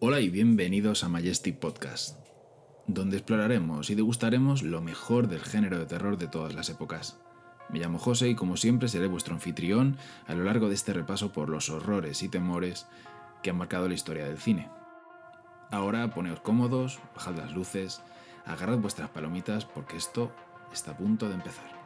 Hola y bienvenidos a Majestic Podcast, donde exploraremos y degustaremos lo mejor del género de terror de todas las épocas. Me llamo José y como siempre seré vuestro anfitrión a lo largo de este repaso por los horrores y temores que han marcado la historia del cine. Ahora poneos cómodos, bajad las luces, agarrad vuestras palomitas porque esto está a punto de empezar.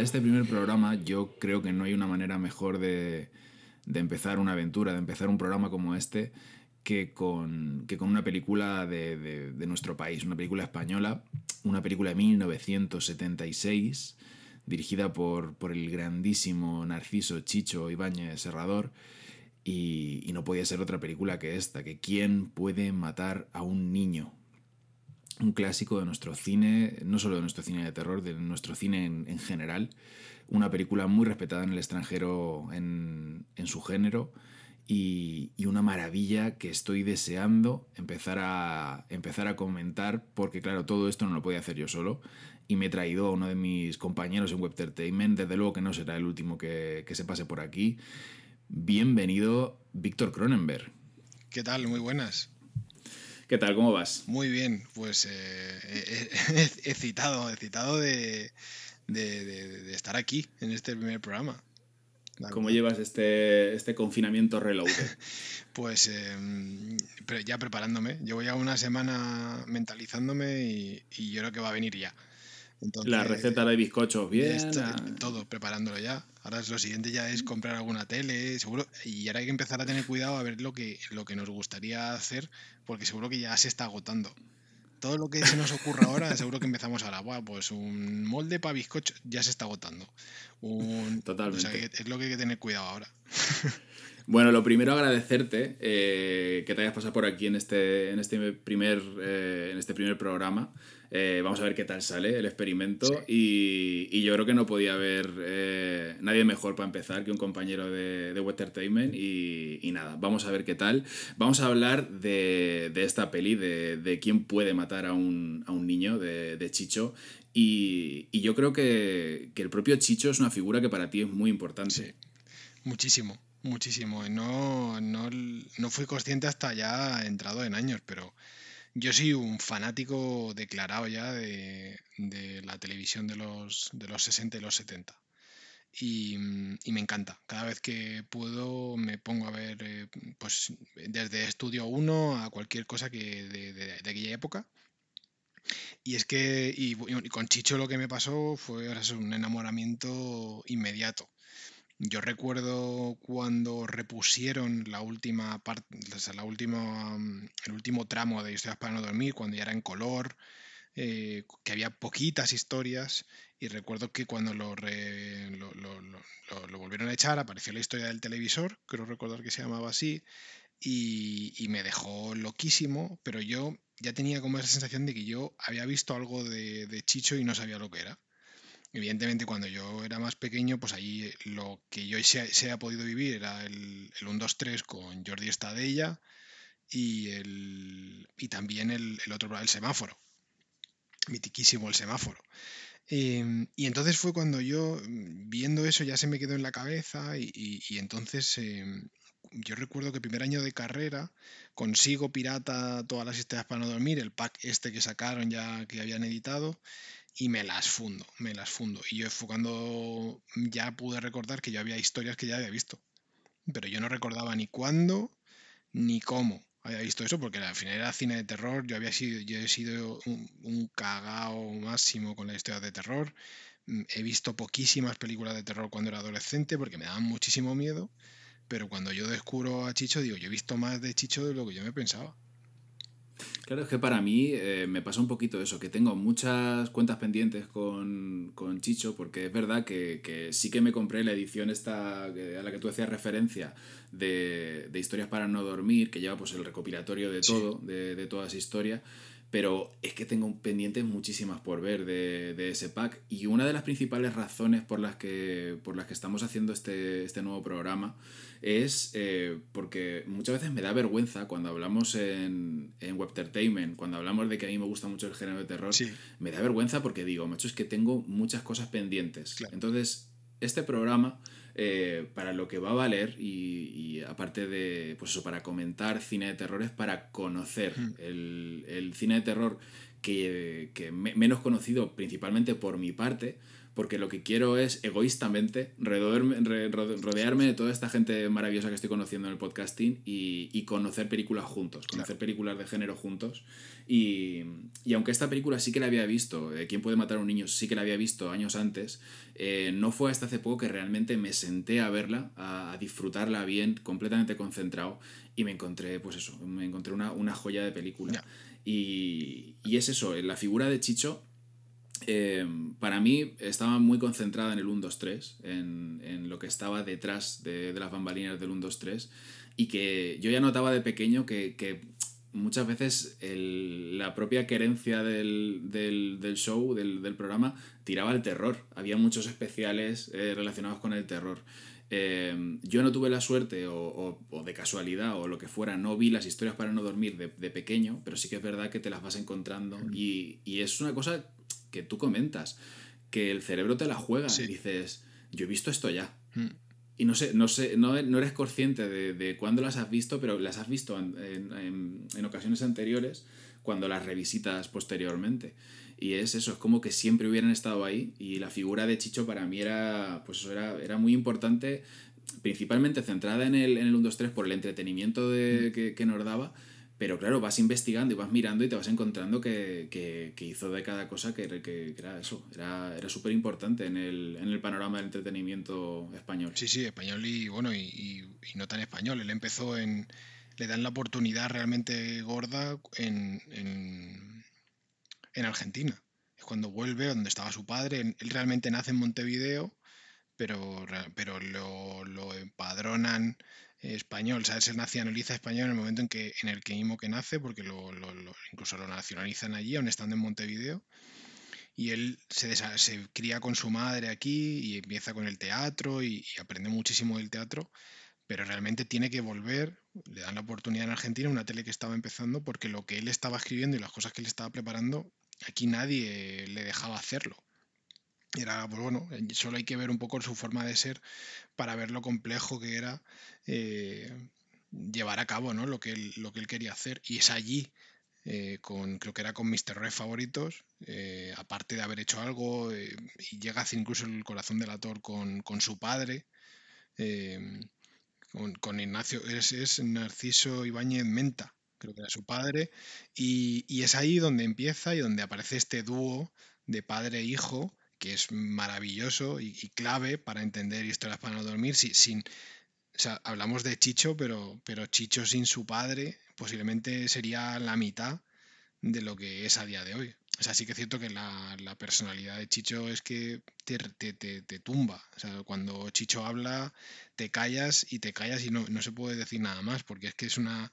Este primer programa yo creo que no hay una manera mejor de, empezar una aventura, de empezar un programa como este, que con, que con una película de, nuestro país, una película española, una película de 1976, dirigida por, por el grandísimo Narciso Chicho Ibáñez Serrador, y, y no podía ser otra película que esta, que ¿Quién puede matar a un niño? Un clásico de nuestro cine, no solo de nuestro cine de terror, de nuestro cine en, en general. Una película muy respetada en el extranjero en, en su género y, y, una maravilla que estoy deseando empezar a, empezar a comentar porque claro, todo esto no lo podía hacer yo solo y me he traído a uno de mis compañeros en Web Entertainment, desde luego que no será el último que, que se pase por aquí. Bienvenido, Víctor Cronenberg. ¿Qué tal? Muy buenas. ¿Qué tal? ¿Cómo vas? Muy bien, pues eh, excitado, excitado de, de, de, de, estar aquí en este primer programa. ¿Cómo llevas este, este confinamiento reloaded? pues eh, ya preparándome. Llevo ya una semana mentalizándome y, y yo creo que va a venir ya. Entonces, la receta de bizcochos, bien. Está, todo preparándolo ya. Ahora lo siguiente ya es comprar alguna tele, seguro. Y ahora hay que empezar a tener cuidado a ver lo que, lo que nos gustaría hacer, porque seguro que ya se está agotando. Todo lo que se nos ocurra ahora, seguro que empezamos ahora. Buah, pues un molde para bizcocho ya se está agotando. Un, Totalmente. O sea, es lo que hay que tener cuidado ahora. Bueno, lo primero agradecerte eh, que te hayas pasado por aquí en este, en este, primer, eh, en este primer programa. Eh, vamos a ver qué tal sale el experimento sí. y, y, yo creo que no podía haber eh, nadie mejor para empezar que un compañero de, de Entertainment y, y, nada, vamos a ver qué tal. Vamos a hablar de, de esta peli, de, de, quién puede matar a un, a un niño, de, de Chicho y, y, yo creo que, que el propio Chicho es una figura que para ti es muy importante. Sí, muchísimo. Muchísimo. No, no, no fui consciente hasta ya entrado en años, pero yo soy un fanático declarado ya de, de la televisión de los, de los 60 y los 70. Y, y, me encanta. Cada vez que puedo me pongo a ver, eh, pues desde Estudio 1 a cualquier cosa que de, de, aquella época. Y es que, y, con Chicho lo que me pasó fue un enamoramiento inmediato. Yo recuerdo cuando repusieron la última parte, la última, el último tramo de Historias para no dormir, cuando ya era en color, eh, que había poquitas historias, y recuerdo que cuando lo, re, lo, volvieron a echar apareció la historia del televisor, creo recordar que se llamaba así, y, y, me dejó loquísimo, pero yo ya tenía como esa sensación de que yo había visto algo de, de Chicho y no sabía lo que era. Evidentemente, cuando yo era más pequeño, pues ahí lo que yo se, se ha podido vivir era el, el 1, 2, 3 con Jordi Estadella y, el, y también el, el otro, el semáforo. Mitiquísimo el semáforo. Eh, y entonces fue cuando yo, viendo eso, ya se me quedó en la cabeza y, entonces eh, yo recuerdo que primer año de carrera consigo pirata todas las historias para no dormir, el pack este que sacaron ya que habían editado y me las fundo, me las fundo. Y yo fue cuando ya pude recordar que yo había historias que ya había visto. Pero yo no recordaba ni cuándo ni cómo había visto eso, porque al final era cine de terror, yo había sido, yo he sido un, cagao máximo con las historias de terror. mm, he visto poquísimas películas de terror cuando era adolescente porque me daban muchísimo miedo, pero cuando yo descubro a Chicho digo, yo he visto más de Chicho de lo que yo me pensaba. Claro, es que para mí eh, me pasa un poquito eso, que tengo muchas cuentas pendientes con, con Chicho, porque es verdad que, que, sí que me compré la edición esta a la que tú hacías referencia de, de Historias para no dormir, que lleva pues el recopilatorio de todo, de, de toda esa historia, pero es que tengo pendientes muchísimas por ver de, de, ese pack y una de las principales razones por las que, por las que estamos haciendo este, este nuevo programa es eh, porque muchas veces me da vergüenza cuando hablamos en, en Webtertainment, cuando hablamos de que a mí me gusta mucho el género de terror, me da vergüenza porque digo, macho, es que tengo muchas cosas pendientes. Entonces, este programa, eh, para lo que va a valer, y, y, aparte de, pues eso, para comentar cine de terror, es para conocer mm. el, el, cine de terror que, que me, menos conocido principalmente por mi parte, porque lo que quiero es egoístamente rodearme, rodearme de toda esta gente maravillosa que estoy conociendo en el podcasting y, y conocer películas juntos, conocer claro. películas de género juntos. Y, y, aunque esta película sí que la había visto, eh, ¿Quién puede matar a un niño? Sí que la había visto años antes, eh, no fue hasta hace poco que realmente me senté a verla, a, a, disfrutarla bien, completamente concentrado, y me encontré, pues eso, me encontré una, una joya de película. Yeah. Y, y es eso, la figura de Chicho eh, para mí estaba muy concentrada en el 1, 2, 3, en, en lo que estaba detrás de, de, las bambalinas del 1, 2, 3, y que yo ya notaba de pequeño que, que muchas veces el, la propia querencia del, del, del show, del, del, programa, tiraba al terror. Había muchos especiales eh, relacionados con el terror. Eh, yo no tuve la suerte o, o, o, de casualidad o lo que fuera, no vi las historias para no dormir de, de pequeño, pero sí que es verdad que te las vas encontrando y, y es una cosa que tú comentas, que el cerebro te la juega sí. y dices, yo he visto esto ya. Mm. Y no sé, no sé, no, no eres consciente de, de, cuándo las has visto, pero las has visto en, en, en, ocasiones anteriores cuando las revisitas posteriormente. Y es eso, es como que siempre hubieran estado ahí. Y la figura de Chicho para mí era, pues eso era, era muy importante, principalmente centrada en el, en el 1, 2, 3 por el entretenimiento de, mm. que, que nos daba pero claro, vas investigando y vas mirando y te vas encontrando que, que, que hizo de cada cosa que, que era eso, era, era súper importante en el, en el panorama del entretenimiento español. Sí, sí, español y bueno, y, y, no tan español. Él empezó en. Le dan la oportunidad realmente gorda en, en, en Argentina. Es cuando vuelve, donde estaba su padre. Él realmente nace en Montevideo, pero, pero lo, lo empadronan español, ¿sabes? Se nacionaliza español en el momento en, que, en el que que nace, porque incluso lo nacionalizan allí, aún estando en Montevideo. Y él se, se cría con su madre aquí y empieza con el teatro y, y, aprende muchísimo del teatro, pero realmente tiene que volver, le dan la oportunidad en Argentina, una tele que estaba empezando, porque lo que él estaba escribiendo y las cosas que él estaba preparando, aquí nadie le dejaba hacerlo. Era, pues bueno, solo hay que ver un poco su forma de ser para ver lo complejo que era eh, llevar a cabo ¿no? lo, que él, lo que él quería hacer. Y es allí, eh, con, creo que era con Mr. Red favoritos, eh, aparte de haber hecho algo, eh, y llega incluso el corazón del actor con, con su padre, eh, con, con, Ignacio, es, es Narciso Ibáñez Menta, creo que era su padre, y, y es ahí donde empieza y donde aparece este dúo de padre e hijo que es maravilloso y, clave para entender historias para no dormir. Si, sin, hablamos de Chicho, pero, pero Chicho sin su padre posiblemente sería la mitad de lo que es a día de hoy. O sea, sí que es cierto que la, personalidad de Chicho es que te, te, te, te, tumba. Cuando Chicho habla, te callas y te callas y no, no se puede decir nada más, porque es que es una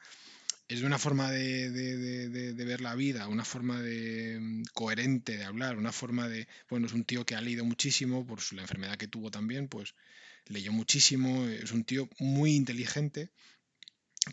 es una forma de, de, de, de, ver la vida, una forma de mm, coherente de hablar, una forma de, bueno, es un tío que ha leído muchísimo por la enfermedad que tuvo también, pues leyó muchísimo, es un tío muy inteligente,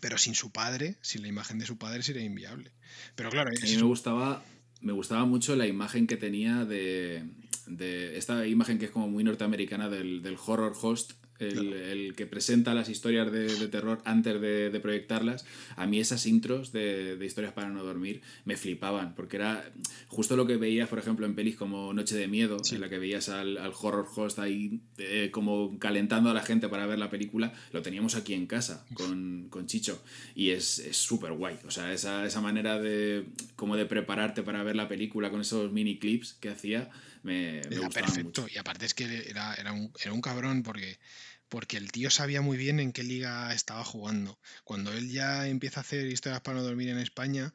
pero sin su padre, sin la imagen de su padre sería inviable. Pero claro, a mí me gustaba, me gustaba mucho la imagen que tenía de, de esta imagen que es como muy norteamericana del, del horror host el, claro. el, que presenta las historias de, de terror antes de, de, proyectarlas, a mí esas intros de, de, historias para no dormir me flipaban, porque era justo lo que veías, por ejemplo, en pelis como Noche de Miedo, sí. en la que veías al, al horror host ahí eh, como calentando a la gente para ver la película, lo teníamos aquí en casa con, con Chicho y es súper guay, o sea, esa, esa manera de como de prepararte para ver la película con esos mini clips que hacía me, me Era perfecto. mucho. Y aparte es que era, era un, era un cabrón porque, porque el tío sabía muy bien en qué liga estaba jugando. Cuando él ya empieza a hacer historias para no dormir en España,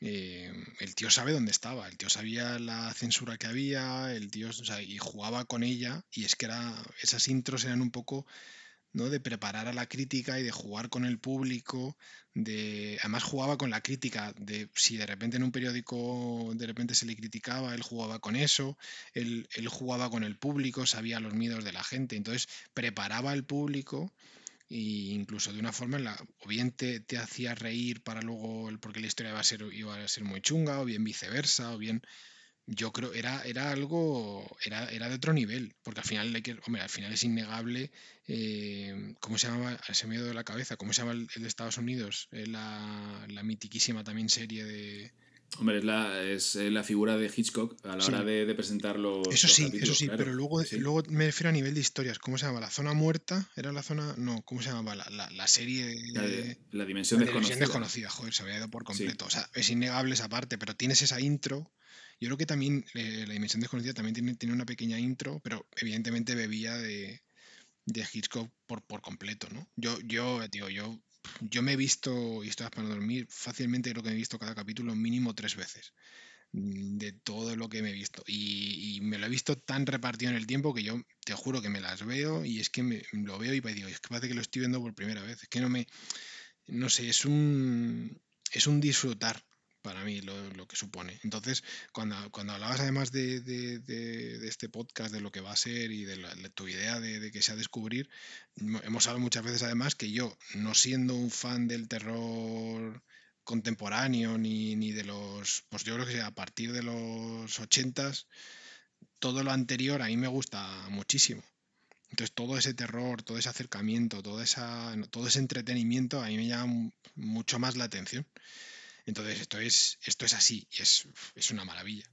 eh, el tío sabe dónde estaba. El tío sabía la censura que había, el tío, o sea, y jugaba con ella. Y es que era, esas intros eran un poco de preparar a la crítica y de jugar con el público, de además jugaba con la crítica, de si de repente en un periódico de repente se le criticaba, él jugaba con eso, él, él jugaba con el público, sabía los miedos de la gente, entonces preparaba al público e incluso de una forma en la, o bien te, te hacía reír para luego, porque la historia iba a ser, iba a ser muy chunga, o bien viceversa, o bien yo creo era era algo era, era de otro nivel porque al final hombre al final es innegable eh, cómo se llamaba se me ha ido de la cabeza cómo se llama el, el de Estados Unidos Eh, la, la mitiquísima también serie de Hombre, es la, es eh, la figura de Hitchcock a la Sí. hora de, de presentar los, eso los sí eso sí claro. pero luego Sí. luego me refiero a nivel de historias cómo se llama la zona muerta era la zona no cómo se llamaba la, la, la serie La, de, de- la dimensión desconocida. desconocida, joder, se había ido por Sí. completo. O sea, es innegable esa parte, pero tienes esa intro. Yo creo que también eh, la Dimensión desconocida también tiene, tiene una pequeña intro, pero evidentemente bebía de, de Hitchcock por, por completo, ¿no? Yo, yo, eh, tío, yo, yo me he visto Historias para no dormir, fácilmente creo que me he visto cada capítulo mínimo tres veces mm, de todo lo que me he visto. Y, y me lo he visto tan repartido en el tiempo que yo te juro que me las veo y es que me, lo veo y digo, es que parece que lo estoy viendo por primera vez. Es que no me, no sé, es un, es un disfrutar para mí lo, que supone. Entonces, cuando, cuando hablabas además de, este podcast, de lo que va a ser y de, tu idea de, que sea descubrir, mo- hemos hablado muchas veces además que yo, no siendo un fan del terror contemporáneo ni, ni de los, pues yo creo que a partir de los ochentas, todo lo anterior a mí me gusta muchísimo. Entonces todo ese terror, todo ese acercamiento, toda esa, todo ese entretenimiento a mí me llama mu- mucho más la atención. Entonces esto es, esto es así y es, es una maravilla.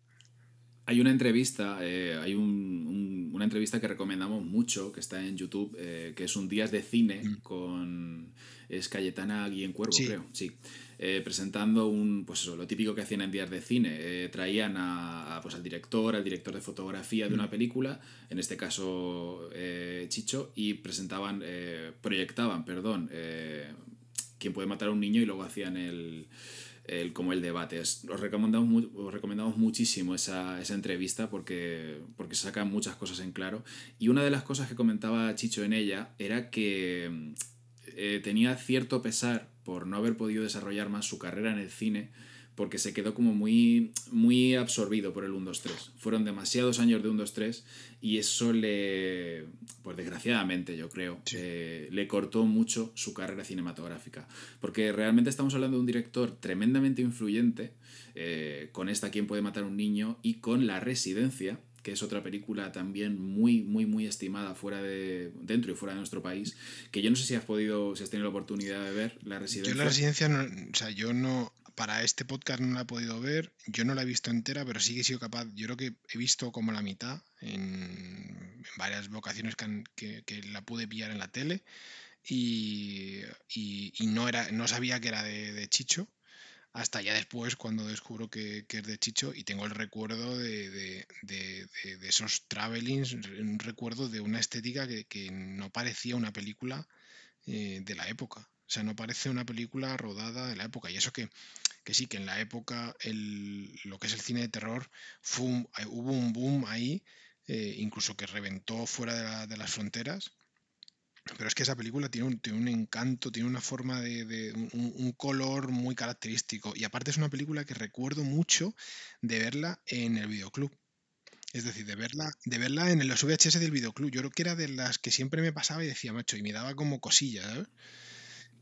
Hay una entrevista, eh, hay un- un- una entrevista que recomendamos mucho, que está en YouTube, eh, que es un Días de Cine Mm. con... Es Cayetana Guillen-Cuervo, Sí. creo, sí. Eh, presentando un, pues eso, lo típico que hacían en Días de Cine. Eh, traían a, a, pues al director, al director de fotografía de una Mm. película, en este caso Chicho, y presentaban, eh, proyectaban, perdón, quién puede matar a un niño y luego hacían el, el- como el debate. Os, recomendamos, os recomendamos muchísimo esa, esa entrevista porque, porque se sacan muchas cosas en claro. Y una de las cosas que comentaba Chicho en ella era que eh, tenía cierto pesar por no haber podido desarrollar más su carrera en el cine porque se quedó como muy, muy absorbido por el 1, 2, 3. Fueron demasiados años de 1, 2, 3 y eso le, pues desgraciadamente yo creo, Sí. eh, le cortó mucho su carrera cinematográfica. Porque realmente estamos hablando de un director tremendamente influyente, eh, con esta Quién puede matar a un niño y con La Residencia, que es otra película también muy, muy, muy estimada fuera de, dentro y fuera de nuestro país, que yo no sé si has podido, si has tenido la oportunidad de ver La Residencia. Yo la residencia, no, o sea, yo no, para este podcast no la he podido ver, yo no la he visto entera, pero sí que he sido capaz, yo creo que he visto como la mitad en, varias vocaciones que, que- la pude pillar en la tele y, y- no, era, no sabía que era de, Chicho. Hasta ya después, cuando descubro que, que es de Chicho y tengo el recuerdo de- de- de esos travelings, un recuerdo de una estética que, que no parecía una película eh, de la época. O sea, no parece una película rodada de la época. Y eso que, que sí, que en la época el, lo que es el cine de terror fue eh, hubo un boom ahí, eh, incluso que reventó fuera de, la- de las fronteras. Pero es que esa película tiene un, tiene un encanto, tiene una forma de, un, color muy característico. Y aparte es una película que recuerdo mucho de verla en el videoclub. Es decir, de verla, de verla en los VHS del videoclub. Yo creo que era de las que siempre me pasaba y decía, macho, y me daba como cosilla, ¿sabes?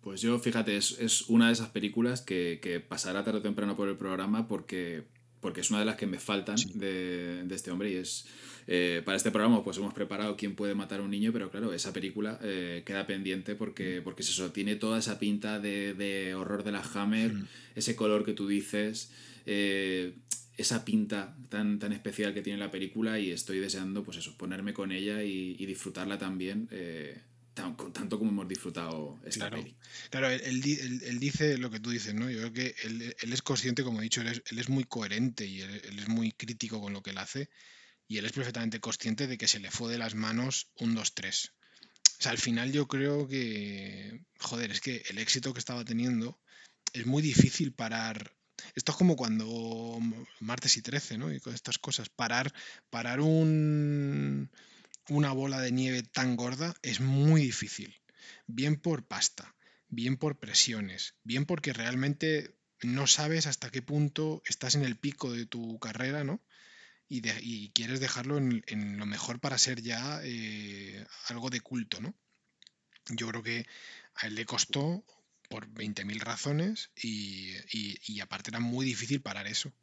Pues yo, fíjate, es, es una de esas películas que, que pasará tarde o temprano por el programa porque, porque es una de las que me faltan Sí. de, de este hombre y es... eh, para este programa pues hemos preparado quién puede matar a un niño, pero claro, esa película eh, queda pendiente porque, porque es eso, tiene toda esa pinta de, de horror de la Hammer, Mm. ese color que tú dices, eh, esa pinta tan, tan especial que tiene la película y estoy deseando pues eso, ponerme con ella y, y disfrutarla también, eh, tan- con- tanto como hemos disfrutado esta Claro. peli. Claro, él, él él- dice lo que tú dices, ¿no? Yo creo que él, él es consciente, como he dicho, él es, él es muy coherente y él, él es muy crítico con lo que él hace. y él es perfectamente consciente de que se le fue de las manos un 2-3. O sea, al final yo creo que, joder, es que el éxito que estaba teniendo es muy difícil parar. Esto es como cuando martes y 13, ¿no? Y con estas cosas. Parar, parar un, una bola de nieve tan gorda es muy difícil. Bien por pasta, bien por presiones, bien porque realmente no sabes hasta qué punto estás en el pico de tu carrera, ¿no? Y, quieres dejarlo en, lo mejor para ser ya eh, algo de culto, ¿no? Yo creo que a él le costó por 20.000 razones y, aparte era muy difícil parar eso.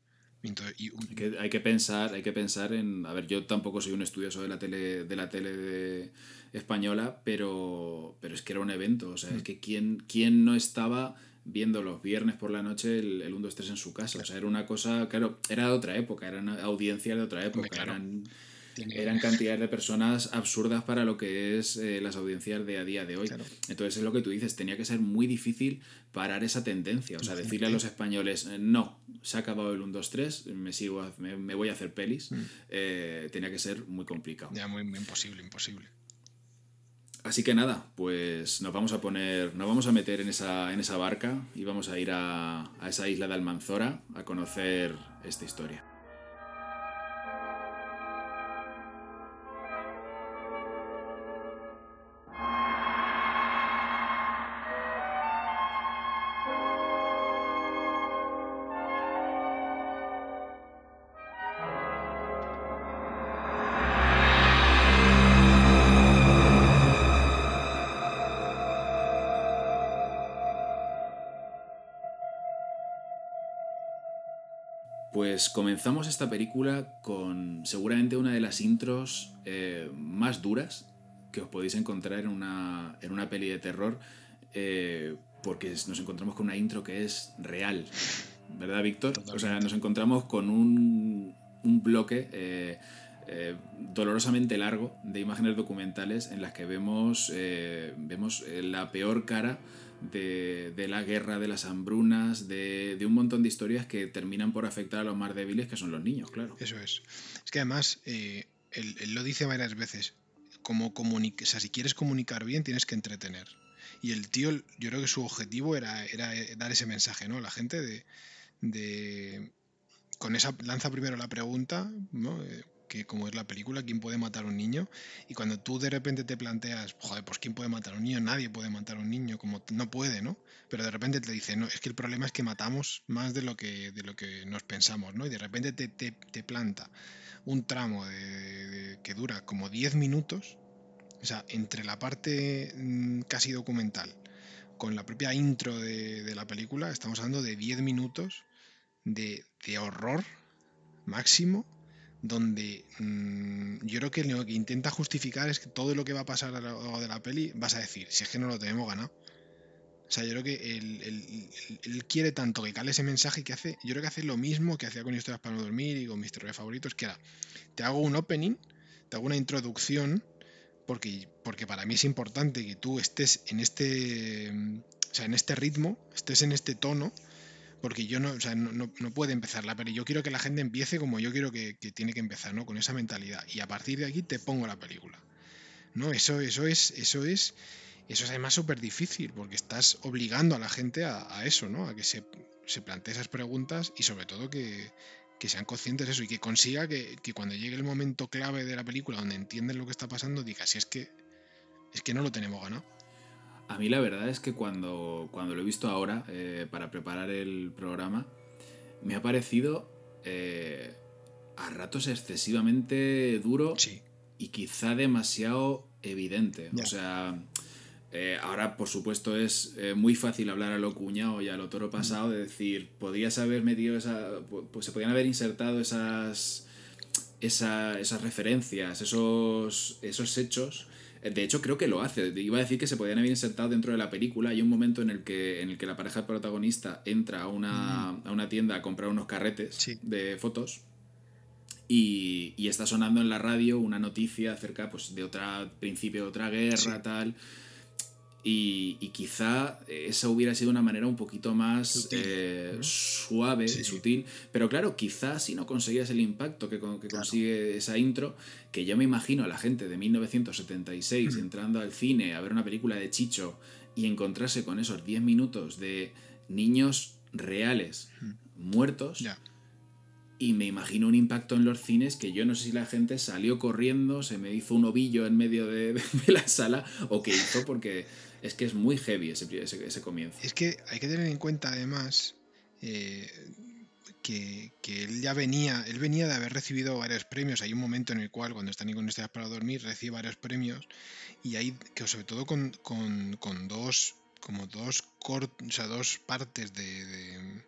Hay, que, pensar, hay que pensar en. A ver, yo tampoco soy un estudioso de la tele, de la tele española, pero, pero es que era un evento. O sea, es mm. que quién, quién no estaba viendo los viernes por la noche el, el 1, 2, 3 en su casa. O sea, era una cosa, claro, era de otra época, eran audiencias de otra época, eran, eran cantidades de personas absurdas para lo que es eh, las audiencias de a día de hoy. Entonces es lo que tú dices, tenía que ser muy difícil parar esa tendencia, o sea, decirle a los españoles, eh, no, se ha acabado el 1, 2, 3, me, sigo, me, voy a hacer pelis, mm. eh, tenía que ser muy complicado. Ya, muy imposible, imposible. Así que nada, pues nos vamos a poner, nos vamos a meter en esa, en esa barca y vamos a ir a, a esa isla de Almanzora a conocer esta historia. Comenzamos esta película con seguramente una de las intros eh, más duras que os podéis encontrar en una, en una peli de terror, eh, porque nos encontramos con una intro que es real, ¿verdad, Víctor? O sea, nos encontramos con un, un bloque eh, dolorosamente largo de imágenes documentales en las que vemos, vemos la peor cara de, la guerra, de las hambrunas, de, un montón de historias que terminan por afectar a los más débiles, que son los niños, claro. Eso es. Es que además, eh, él, lo dice varias veces, como si quieres comunicar bien, tienes que entretener. Y el tío, yo creo que su objetivo era, era dar ese mensaje, ¿no? La gente de, de con esa lanza primero la pregunta, ¿no? Que como es la película, ¿quién puede matar a un niño? Y cuando tú de repente te planteas, joder, pues ¿quién puede matar a un niño? Nadie puede matar a un niño, como no puede, ¿no? Pero de repente te dice, no, es que el problema es que matamos más de lo que, de lo que nos pensamos, ¿no? Y de repente te, te, planta un tramo de, que dura como 10 minutos, o sea, entre la parte mm, casi documental con la propia intro de, de la película, estamos hablando de 10 minutos de, de horror máximo donde mm, yo creo que lo que intenta justificar es que todo lo que va a pasar a lo largo de la peli vas a decir, si es que no lo tenemos ganado. O sea, yo creo que él, quiere tanto que cale ese mensaje que hace, yo creo que hace lo mismo que hacía con Historias para no dormir y con mis terrores favoritos, que era, te hago un opening, te hago una introducción, porque, porque para mí es importante que tú estés en este, o sea, en este ritmo, estés en este tono, porque yo no, o sea, no, no, puede empezar pero yo quiero que la gente empiece como yo quiero que, tiene que empezar, ¿no? Con esa mentalidad. Y a partir de aquí te pongo la película. ¿No? Eso, eso es, eso es, eso es además súper difícil, porque estás obligando a la gente a, eso, ¿no? A que se, se plantee esas preguntas y sobre todo que, sean conscientes de eso y que consiga que, que, cuando llegue el momento clave de la película donde entienden lo que está pasando, diga, si es que es que no lo tenemos ganado. A mí la verdad es que cuando, cuando lo he visto ahora, eh, para preparar el programa, me ha parecido eh, a ratos excesivamente duro y quizá demasiado evidente. O sea, eh, ahora por supuesto es muy fácil hablar a lo cuñado y a lo toro pasado, de decir, podrías haber metido esa. Pues se podían haber insertado esas. esas referencias, esos, esos hechos de hecho, creo que lo hace. Iba a decir que se podían haber insertado dentro de la película. Hay un momento en el que, en el que la pareja protagonista entra a una, a una tienda a comprar unos carretes de fotos. Y, y, está sonando en la radio una noticia acerca pues, de otra principio de otra guerra, tal. Y, quizá esa hubiera sido una manera un poquito más eh, suave, y sutil. Pero claro, quizá si no conseguías el impacto que, consigue esa intro, que yo me imagino a la gente de 1976 mm. entrando al cine a ver una película de Chicho y encontrarse con esos 10 minutos de niños reales mm. muertos. Y me imagino un impacto en los cines que yo no sé si la gente salió corriendo, se me hizo un ovillo en medio de, la sala o qué hizo, porque es que es muy heavy ese, comienzo. Es que hay que tener en cuenta además eh, que, él ya venía, él venía de haber recibido varios premios. Hay un momento en el cual, cuando está ni con Estrellas para dormir, recibe varios premios. Y hay que sobre todo con, dos como dos o sea, dos partes de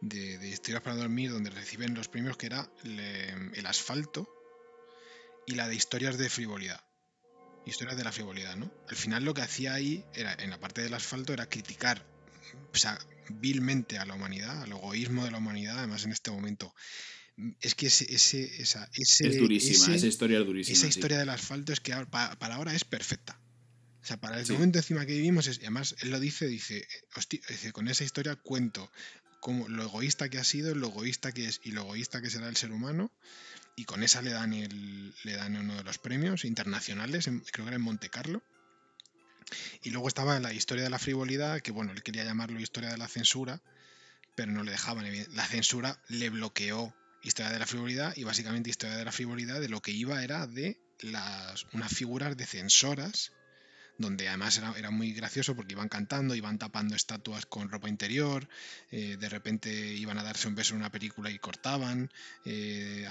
de, de Historias para dormir donde reciben los premios que era el asfalto y la de historias de frivolidad. Historias de la frivolidad, ¿no? Al final lo que hacía ahí, era, en la parte del asfalto, era criticar o sea, vilmente a la humanidad, al egoísmo de la humanidad, además en este momento. Es que ese, ese, esa, ese, es durísima, esa historia es durísima. Esa historia del asfalto es que para, ahora es perfecta. O sea, para el momento encima que vivimos, es, y además él lo dice, dice, dice, con esa historia cuento como lo egoísta que ha sido, lo egoísta que es y lo egoísta que será el ser humano. Y con esa le dan, el, le dan uno de los premios internacionales, creo que era en Monte Carlo. Y luego estaba la historia de la frivolidad, que bueno, él quería llamarlo historia de la censura, pero no le dejaban. La censura le bloqueó historia de la frivolidad y básicamente historia de la frivolidad de lo que iba era de las, unas figuras de censoras donde además era, muy gracioso porque iban cantando, iban tapando estatuas con ropa interior, eh, de repente iban a darse un beso en una película y cortaban, eh,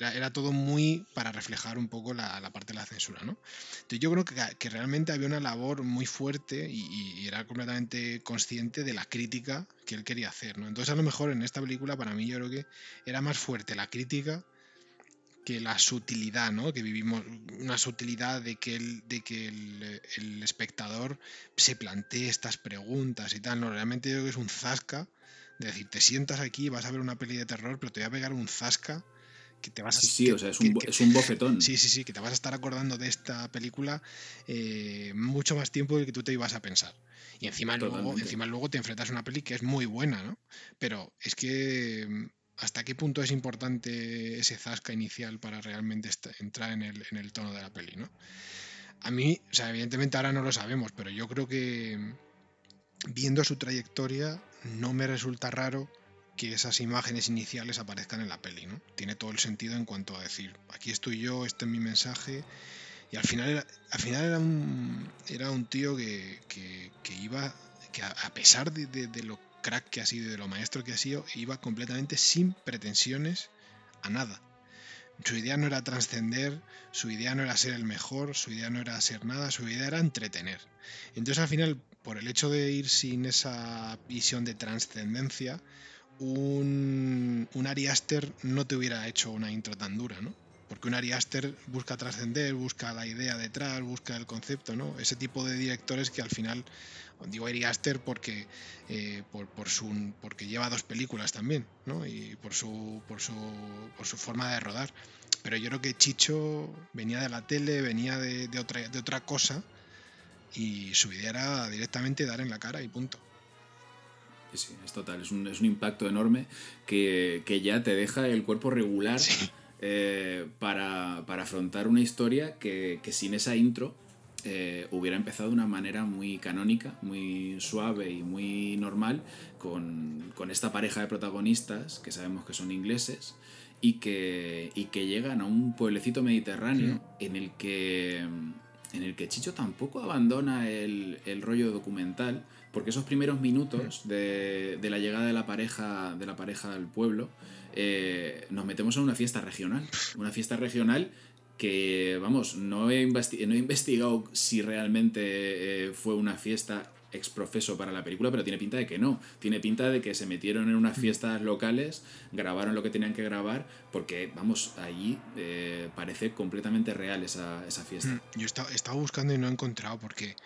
era, todo muy para reflejar un poco la, parte de la censura, ¿no? Entonces yo creo que, realmente había una labor muy fuerte y, era completamente consciente de la crítica que él quería hacer, ¿no? Entonces a lo mejor en esta película para mí yo creo que era más fuerte la crítica que la sutilidad, ¿no? Que vivimos una sutilidad de que el, de que el, espectador se plantee estas preguntas y tal. No, realmente yo creo que es un zasca. De decir, te sientas aquí, vas a ver una peli de terror, pero te voy a pegar un zasca que te vas a... Sí, sí, o sea, es un, es un, bofetón. Sí, sí, sí, que te vas a estar acordando de esta película eh, mucho más tiempo del que tú te ibas a pensar. Y encima luego, encima luego te enfrentas a una peli que es muy buena, ¿no? Pero es que hasta qué punto es importante ese zasca inicial para realmente entrar en el, tono de la peli, ¿no? A mí, o sea, evidentemente ahora no lo sabemos, pero yo creo que viendo su trayectoria no me resulta raro que esas imágenes iniciales aparezcan en la peli, ¿no? Tiene todo el sentido en cuanto a decir, aquí estoy yo, este es mi mensaje, y al final era, al final era, un, era un tío que, iba, que a, pesar de, de, de crack que ha sido y de lo maestro que ha sido, iba completamente sin pretensiones a nada. Su idea no era trascender, su idea no era ser el mejor, su idea no era ser nada, su idea era entretener. Entonces al final, por el hecho de ir sin esa visión de trascendencia, un, un Ari Aster no te hubiera hecho una intro tan dura, ¿no? Porque un Ari Aster busca trascender, busca la idea detrás, busca el concepto, ¿no? Ese tipo de directores que al final Digo Ari Aster porque, eh, por, su, porque lleva dos películas también, ¿no? Y por su, por, su, por su forma de rodar. Pero yo creo que Chicho venía de la tele, venía de, otra, de otra cosa y su idea era directamente dar en la cara y punto. Sí, es total, es un, es un impacto enorme que, ya te deja el cuerpo regular eh, para, afrontar una historia que, que sin esa intro eh, hubiera empezado de una manera muy canónica, muy suave y muy normal con, esta pareja de protagonistas que sabemos que son ingleses y que, y que llegan a un pueblecito mediterráneo en, el que, en el que Chicho tampoco abandona el, rollo documental porque esos primeros minutos de, la llegada de la pareja, de la pareja al pueblo eh, nos metemos en una fiesta regional, una fiesta regional que, vamos, no he, no he investigado si realmente eh, fue una fiesta exprofeso para la película, pero tiene pinta de que no. Tiene pinta de que se metieron en unas mm. fiestas locales, grabaron lo que tenían que grabar, porque, vamos, allí eh, parece completamente real esa, esa fiesta. Mm, yo he estado, buscando y no he encontrado porque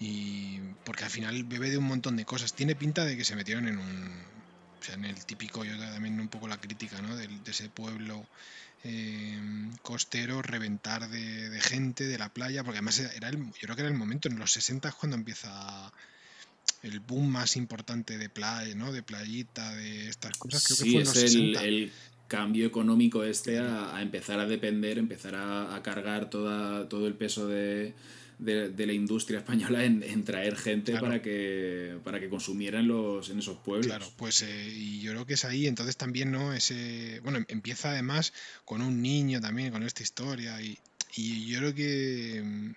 y porque al final bebe de un montón de cosas. Tiene pinta de que se metieron en un o sea, en el típico, yo también un poco la crítica, ¿no? De, de ese pueblo em, costero reventar de, gente de la playa, porque además era el, yo creo que era el momento, en los 60 es cuando empieza el boom más importante de playa, ¿no? De playita, de estas cosas. Creo que fue en los es el, cambio económico este a, empezar a depender, empezar a, cargar toda, todo el peso de, de, la industria española en, traer gente para que para que consumieran los en esos pueblos. Claro, pues eh, y yo creo que es ahí, entonces también, ¿no? Ese, bueno, empieza además con un niño también, con esta historia, y, y yo creo que mm,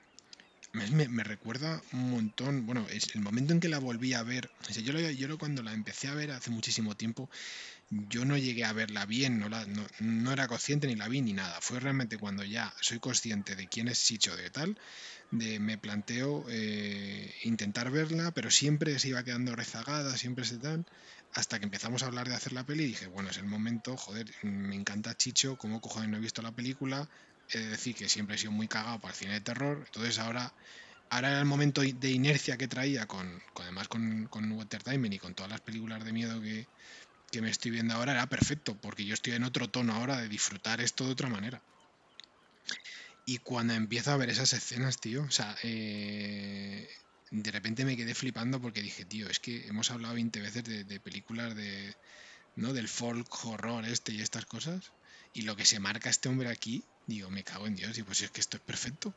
me, me, recuerda un montón, bueno, es el momento en que la volví a ver, yo, yo cuando la empecé a ver hace muchísimo tiempo, yo no llegué a verla bien, no, la, no, no, era consciente ni la vi ni nada. Fue realmente cuando ya soy consciente de quién es Sicho de tal, de me planteo eh, intentar verla, pero siempre se iba quedando rezagada, siempre se tal, hasta que empezamos a hablar de hacer la peli y dije, bueno, es el momento, joder, me encanta Chicho, como cojones no he visto la película, he de decir que siempre he sido muy cagado para el cine de terror, entonces ahora, ahora era el momento de inercia que traía, con, además con, con Watertimer y con todas las películas de miedo que, que me estoy viendo ahora, era perfecto, porque yo estoy en otro tono ahora de disfrutar esto de otra manera. Y cuando empiezo a ver esas escenas, tío, o sea, eh, de repente me quedé flipando porque dije, tío, es que hemos hablado 20 veces de, películas de, ¿no? del folk horror este y estas cosas. Y lo que se marca este hombre aquí, digo, me cago en Dios, y pues es que esto es perfecto.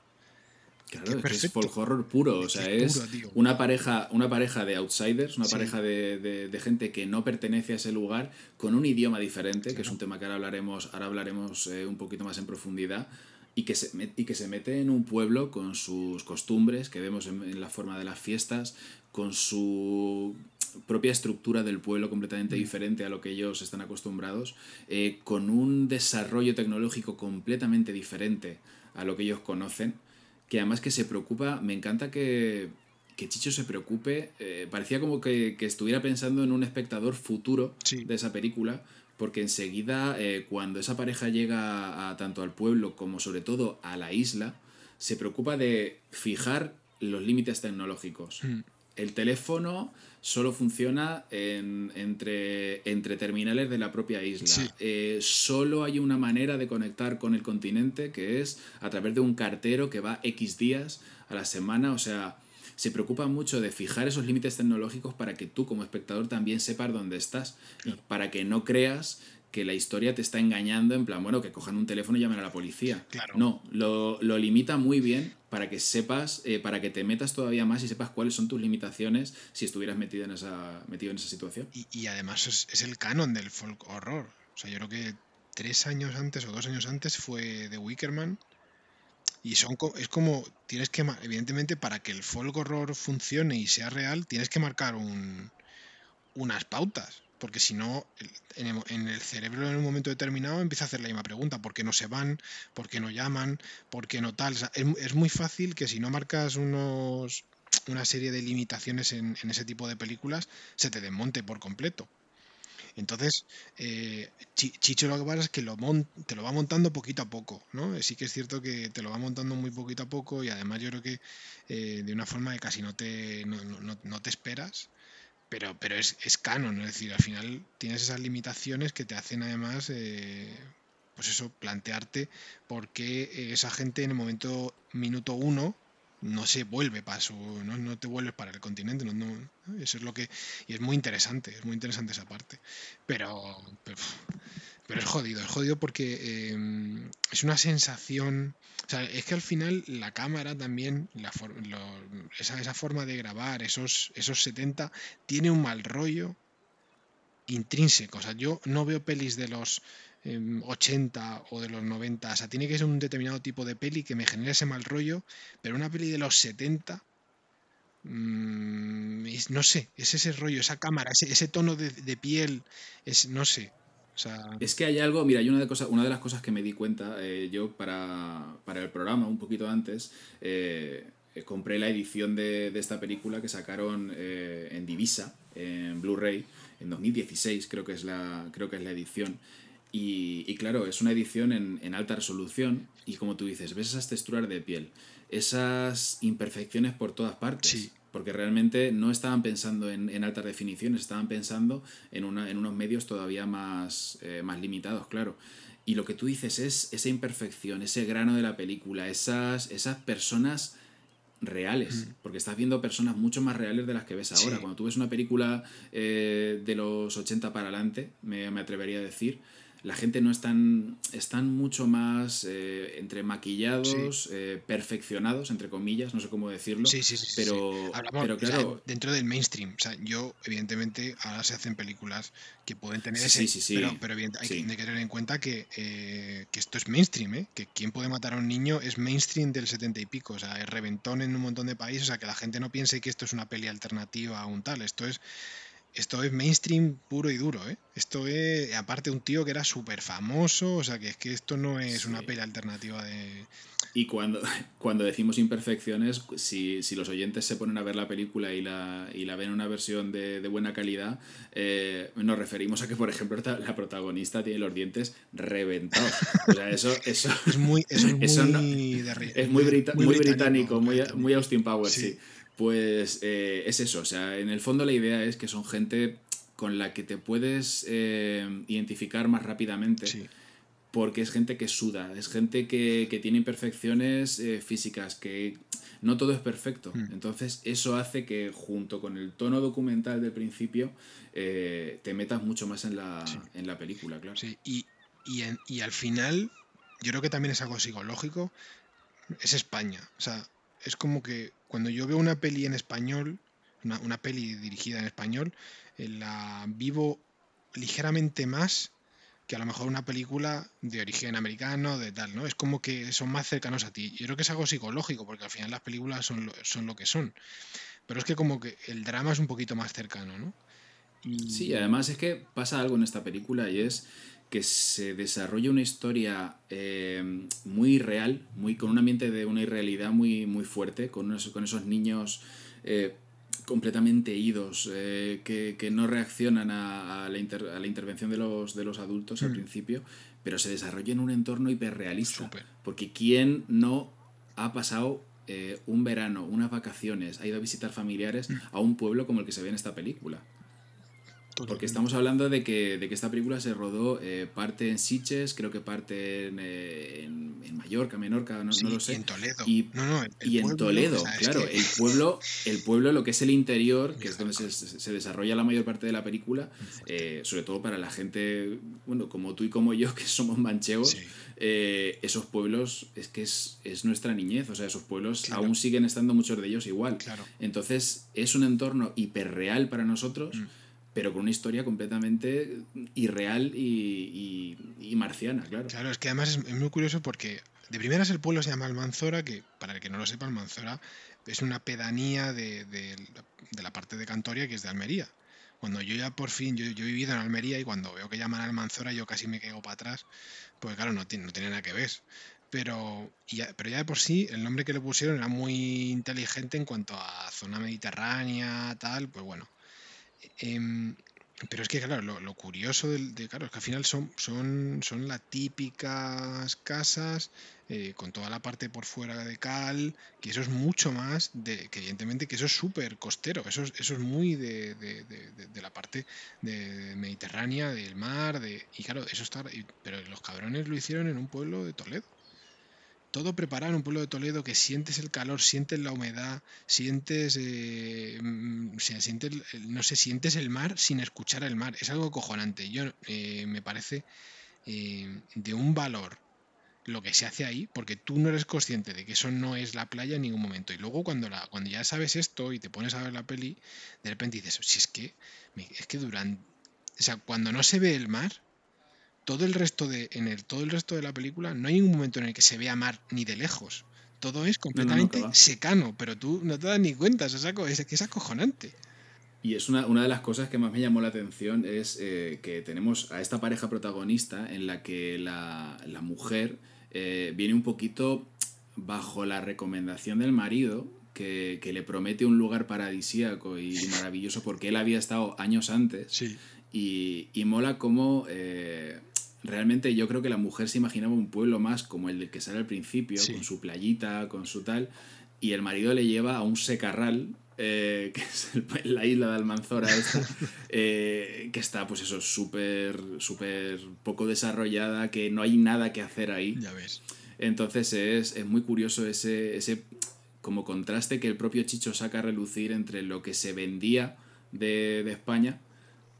Claro, es, es folk horror puro, o sea, es, una pareja, una pareja de outsiders, una pareja de, de, gente que no pertenece a ese lugar con un idioma diferente, que es un tema que ahora hablaremos, ahora hablaremos eh, un poquito más en profundidad, y que, se, y que se mete en un pueblo con sus costumbres que vemos en, la forma de las fiestas, con su propia estructura del pueblo completamente mm. diferente a lo que ellos están acostumbrados, eh, con un desarrollo tecnológico completamente diferente a lo que ellos conocen, que además que se preocupa, me encanta que, que Chicho se preocupe, eh, parecía como que, que, estuviera pensando en un espectador futuro de esa película, porque enseguida eh, cuando esa pareja llega a, tanto al pueblo como sobre todo a la isla, se preocupa de fijar los límites tecnológicos. Hmm. El teléfono solo funciona entre, entre terminales de la propia isla. Eh, solo hay una manera de conectar con el continente que es a través de un cartero que va X días a la semana. O sea, se preocupa mucho de fijar esos límites tecnológicos para que tú como espectador también sepas dónde estás y para que no creas que la historia te está engañando en plan, bueno, que cojan un teléfono y llamen a la policía. Claro. No, lo, limita muy bien para que sepas, eh, para que te metas todavía más y sepas cuáles son tus limitaciones si estuvieras metido en esa, metido en esa situación. Y, además es, es, el canon del folk horror. O sea, yo creo que tres años antes o dos años antes fue The Wickerman y son, es como, tienes que, evidentemente, para que el folk horror funcione y sea real, tienes que marcar un, unas pautas. Porque si no, en el cerebro en un momento determinado empieza a hacer la misma pregunta. ¿Por qué no se van? ¿Por qué no llaman? ¿Por qué no tal? es, muy fácil que si no marcas unos, una serie de limitaciones en, en ese tipo de películas, se te desmonte por completo. Entonces, eh, Chicho lo que pasa es que lo te lo va montando poquito a poco, ¿no? Sí que es cierto que te lo va montando muy poquito a poco y además yo creo que eh, de una forma que casi no te, no, te esperas, pero, pero es, es canon, es decir, al final tienes esas limitaciones que te hacen además, eh, pues eso, plantearte por qué esa gente en el momento minuto uno no se vuelve para su, no, no te vuelves para el continente, no, eso es lo que, y es muy interesante, es muy interesante esa parte, pero, pero, es jodido, es jodido porque em, es una sensación, o sea, es que al final la cámara también, la esa, esa forma de grabar, esos, esos 70, tiene un mal rollo intrínseco, o sea, yo no veo pelis de los 80 o de los 90. O sea, tiene que ser un determinado tipo de peli que me genere ese mal rollo, pero una peli de los 70, mm, no sé, es ese rollo, esa cámara, ese, tono de, piel, es, no sé. Es que hay algo, mira, hay una de, una de las cosas que me di cuenta eh, yo para, el programa, un poquito antes, eh, eh, compré la edición de, esta película que sacaron en Divisa, en Blu-ray, en 2016 creo que es la, creo que es la edición. Y, claro, es una edición en, alta resolución y como tú dices, ves esas texturas de piel, esas imperfecciones por todas partes. Porque realmente no estaban pensando en, alta definición, estaban pensando en, una, en unos medios todavía más, eh, más limitados, claro. Y lo que tú dices es esa imperfección, ese grano de la película, esas, esas personas reales, porque estás viendo personas mucho más reales de las que ves ahora. Cuando tú ves una película eh, de los 80 para adelante, me, me, atrevería a decir, la gente no están, están mucho más eh, entre maquillados, eh, perfeccionados, entre comillas, no sé cómo decirlo. Sí, sí, sí. Pero, pero claro. dentro del mainstream. O sea, yo, evidentemente, ahora se hacen películas que pueden tener ese. Sí, sí, Pero, pero hay que tener en cuenta que, eh, que, esto es mainstream, ¿eh? Que quien puede matar a un niño es mainstream del setenta y pico. O sea, es reventón en un montón de países. O sea, que la gente no piense que esto es una peli alternativa a un tal. Esto es esto es mainstream puro y duro, ¿eh? Esto es, aparte, un tío que era súper famoso, o sea, que es que esto no es una peli alternativa de... Y cuando, cuando decimos imperfecciones, si, los oyentes se ponen a ver la película y la, y la ven en una versión de, buena calidad, eh, nos referimos a que, por ejemplo, la protagonista tiene los dientes reventados. O sea, eso, eso es muy, es muy, es muy, británico, muy, muy, Austin Powers, sí. Pues eh, es eso, o sea, en el fondo la idea es que son gente con la que te puedes eh, identificar más rápidamente. Porque es gente que suda, es gente que, tiene imperfecciones eh, físicas, que no todo es perfecto. Hmm. Entonces, eso hace que junto con el tono documental del principio, te metas mucho más en la, en la película, claro. Sí, y, y al final, yo creo que también es algo psicológico, es España. O sea, es como que cuando yo veo una peli en español, una, peli dirigida en español, eh, la vivo ligeramente más que a lo mejor una película de origen americano, de tal, ¿no? Es como que son más cercanos a ti. Yo creo que es algo psicológico, porque al final las películas son lo, son lo que son. Pero es que como que el drama es un poquito más cercano, ¿no? Sí, además es que pasa algo en esta película y es que se desarrolla una historia eh, muy real, muy, con un ambiente de una irrealidad muy, muy fuerte, con, esos, con esos niños eh, completamente idos, eh, que, no reaccionan a, la intervención de los, de los adultos al mm. principio, pero se desarrolla en un entorno hiperrealista. Porque ¿quién no ha pasado un verano, unas vacaciones, ha ido a visitar familiares mm. a un pueblo como el que se ve en esta película? Porque estamos hablando de que, de que esta película se rodó eh, parte en Sitges, creo que parte en, eh, en, Mallorca, Menorca, no, lo sé. Y en Toledo. Y, en Toledo, claro. El, pueblo, el pueblo, lo que es el interior, que es donde se, se, desarrolla la mayor parte de la película, eh, sobre todo para la gente, bueno, como tú y como yo, que somos manchegos, esos pueblos es que es, es, nuestra niñez. O sea, esos pueblos aún siguen estando muchos de ellos igual. Claro. Entonces, es un entorno hiperreal para nosotros. Mm pero con una historia completamente irreal y, marciana, claro. Claro, es que además es, muy curioso porque de primeras el pueblo se llama Almanzora, que para el que no lo sepa, Almanzora es una pedanía de, la parte de Cantoria que es de Almería. Cuando yo ya por fin, yo, yo, he vivido en Almería y cuando veo que llaman Almanzora yo casi me quedo para atrás, pues claro, no tiene, no tiene nada que ver. Pero ya, pero ya de por sí el nombre que le pusieron era muy inteligente en cuanto a zona mediterránea, tal, pues bueno, Em, pero es que, claro, lo, curioso de, claro, es que al final son, son, son las típicas casas eh, con toda la parte por fuera de cal, que eso es mucho más de, que evidentemente que eso es súper costero, eso es, eso es muy de, de, la parte de mediterránea, del mar, de, y claro, eso está, pero los cabrones lo hicieron en un pueblo de Toledo todo preparado en un pueblo de Toledo que sientes el calor, sientes la humedad, sientes, eh, mm, sientes no sé, sientes el mar sin escuchar el mar. Es algo cojonante. Yo eh, me parece eh, de un valor lo que se hace ahí, porque tú no eres consciente de que eso no es la playa en ningún momento. Y luego cuando, la, cuando ya sabes esto y te pones a ver la peli, de repente dices, si es que, es que durante, o sea, cuando no se ve el mar, todo el resto de en el todo el resto de la película no hay un momento en el que se vea mar ni de lejos. Todo es completamente secano, pero tú no te das ni cuenta, es, es que es acojonante. Y es una, una, de las cosas que más me llamó la atención es eh, que tenemos a esta pareja protagonista en la que la, la mujer eh, viene un poquito bajo la recomendación del marido, que, que, le promete un lugar paradisíaco y maravilloso porque él había estado años antes. Sí. Y, y mola como eh, realmente yo creo que la mujer se imaginaba un pueblo más como el del que sale al principio, con su playita, con su tal, y el marido le lleva a un secarral eh, que es la isla de Almanzora esta, eh, que está pues eso, súper, súper poco desarrollada, que no hay nada que hacer ahí. Ya ves. Entonces es, es muy curioso ese, ese como contraste que el propio Chicho saca a relucir entre lo que se vendía de, de España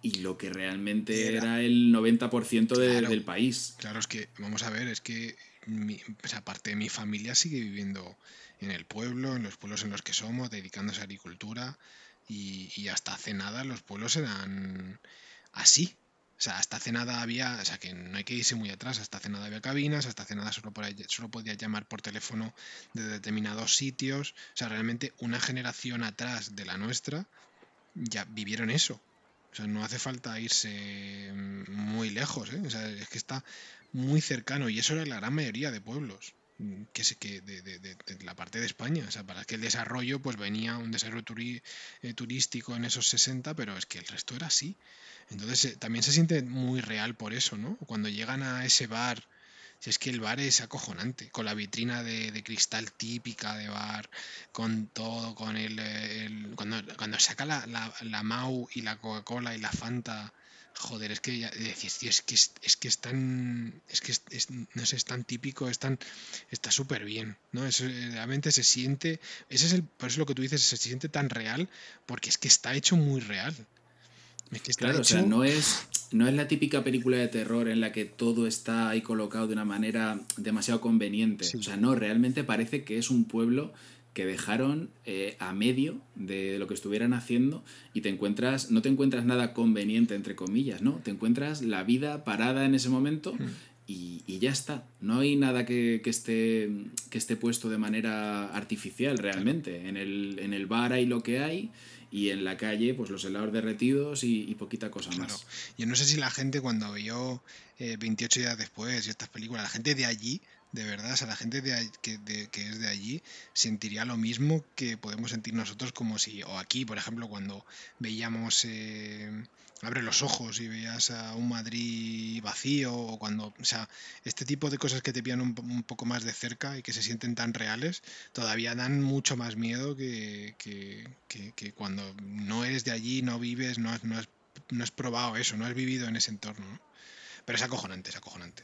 y lo que realmente era, el 90% de, del país. Claro, es que, vamos a ver, es que mi, pues aparte de mi familia sigue viviendo en el pueblo, en los pueblos en los que somos, dedicándose a agricultura y, y hasta hace nada los pueblos eran así. O sea, hasta hace nada había, o sea, que no hay que irse muy atrás, hasta hace nada había cabinas, hasta hace nada solo, por solo podías llamar por teléfono de determinados sitios. O sea, realmente una generación atrás de la nuestra ya vivieron eso. O sea, no hace falta irse muy lejos, ¿eh? O sea, es que está muy cercano y eso era la gran mayoría de pueblos que sé que de, de, de, la parte de España. O sea, para que el desarrollo, pues venía un desarrollo eh, turístico en esos 60, pero es que el resto era así. Entonces eh, también se siente muy real por eso, ¿no? Cuando llegan a ese bar si es que el bar es acojonante, con la vitrina de, cristal típica de bar, con todo, con el... cuando, cuando, saca la, la, Mau y la Coca-Cola y la Fanta, joder, es que ya decís, tío, es que es, que es tan, es que es, no sé, es tan típico, es tan, está súper bien, ¿no? Eso, realmente se siente, ese es el, por eso lo que tú dices, se siente tan real, porque es que está hecho muy real claro, o sea, no es, no es la típica película de terror en la que todo está ahí colocado de una manera demasiado conveniente. O sea, no, realmente parece que es un pueblo que dejaron eh, a medio de lo que estuvieran haciendo y te encuentras, no te encuentras nada conveniente, entre comillas, ¿no? Te encuentras la vida parada en ese momento hmm. y, y, ya está. No hay nada que, que, esté, que esté puesto de manera artificial realmente. En, el, en el bar hay lo que hay y en la calle pues los helados derretidos y, poquita cosa más. Yo no sé si la gente cuando vio 28 eh, días después y estas películas, la gente de allí, de verdad, o sea, la gente de, que, que es de allí sentiría lo mismo que podemos sentir nosotros como si, o aquí, por ejemplo, cuando veíamos... Eh, abre los ojos y veías a un Madrid vacío o cuando, o sea, este tipo de cosas que te pillan un, poco más de cerca y que se sienten tan reales, todavía dan mucho más miedo que, cuando no eres de allí, no vives, no has, no, has, probado eso, no has vivido en ese entorno. Pero es acojonante, es acojonante.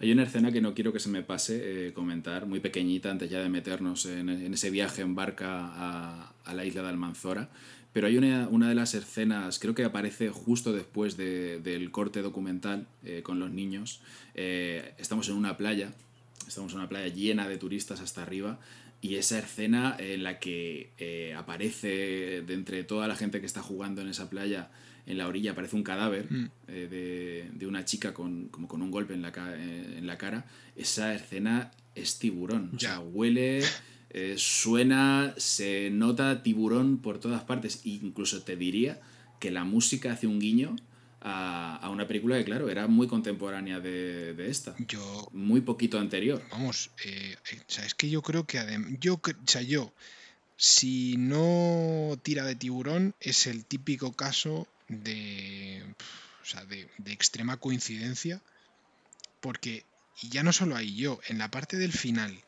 Hay una escena que no quiero que se me pase eh, comentar, muy pequeñita, antes ya de meternos en, ese viaje en barca a la isla de Almanzora, pero hay una, una, de las escenas, creo que aparece justo después de, del corte documental eh, con los niños. Eh, estamos en una playa, estamos en una playa llena de turistas hasta arriba. Y esa escena en la que eh, aparece de entre toda la gente que está jugando en esa playa, en la orilla aparece un cadáver mm. de, de, una chica con, como con un golpe en la, en la cara, esa escena es tiburón. O sea, huele eh, suena, se nota tiburón por todas partes. incluso te diría que la música hace un guiño a, una película que, claro, era muy contemporánea de, esta. Yo. Muy poquito anterior. Vamos, eh, eh, o sea, es que yo creo que yo, o sea, yo, si no tira de tiburón, es el típico caso de, o sea, de, de extrema coincidencia, porque ya no solo hay yo, en la parte del final,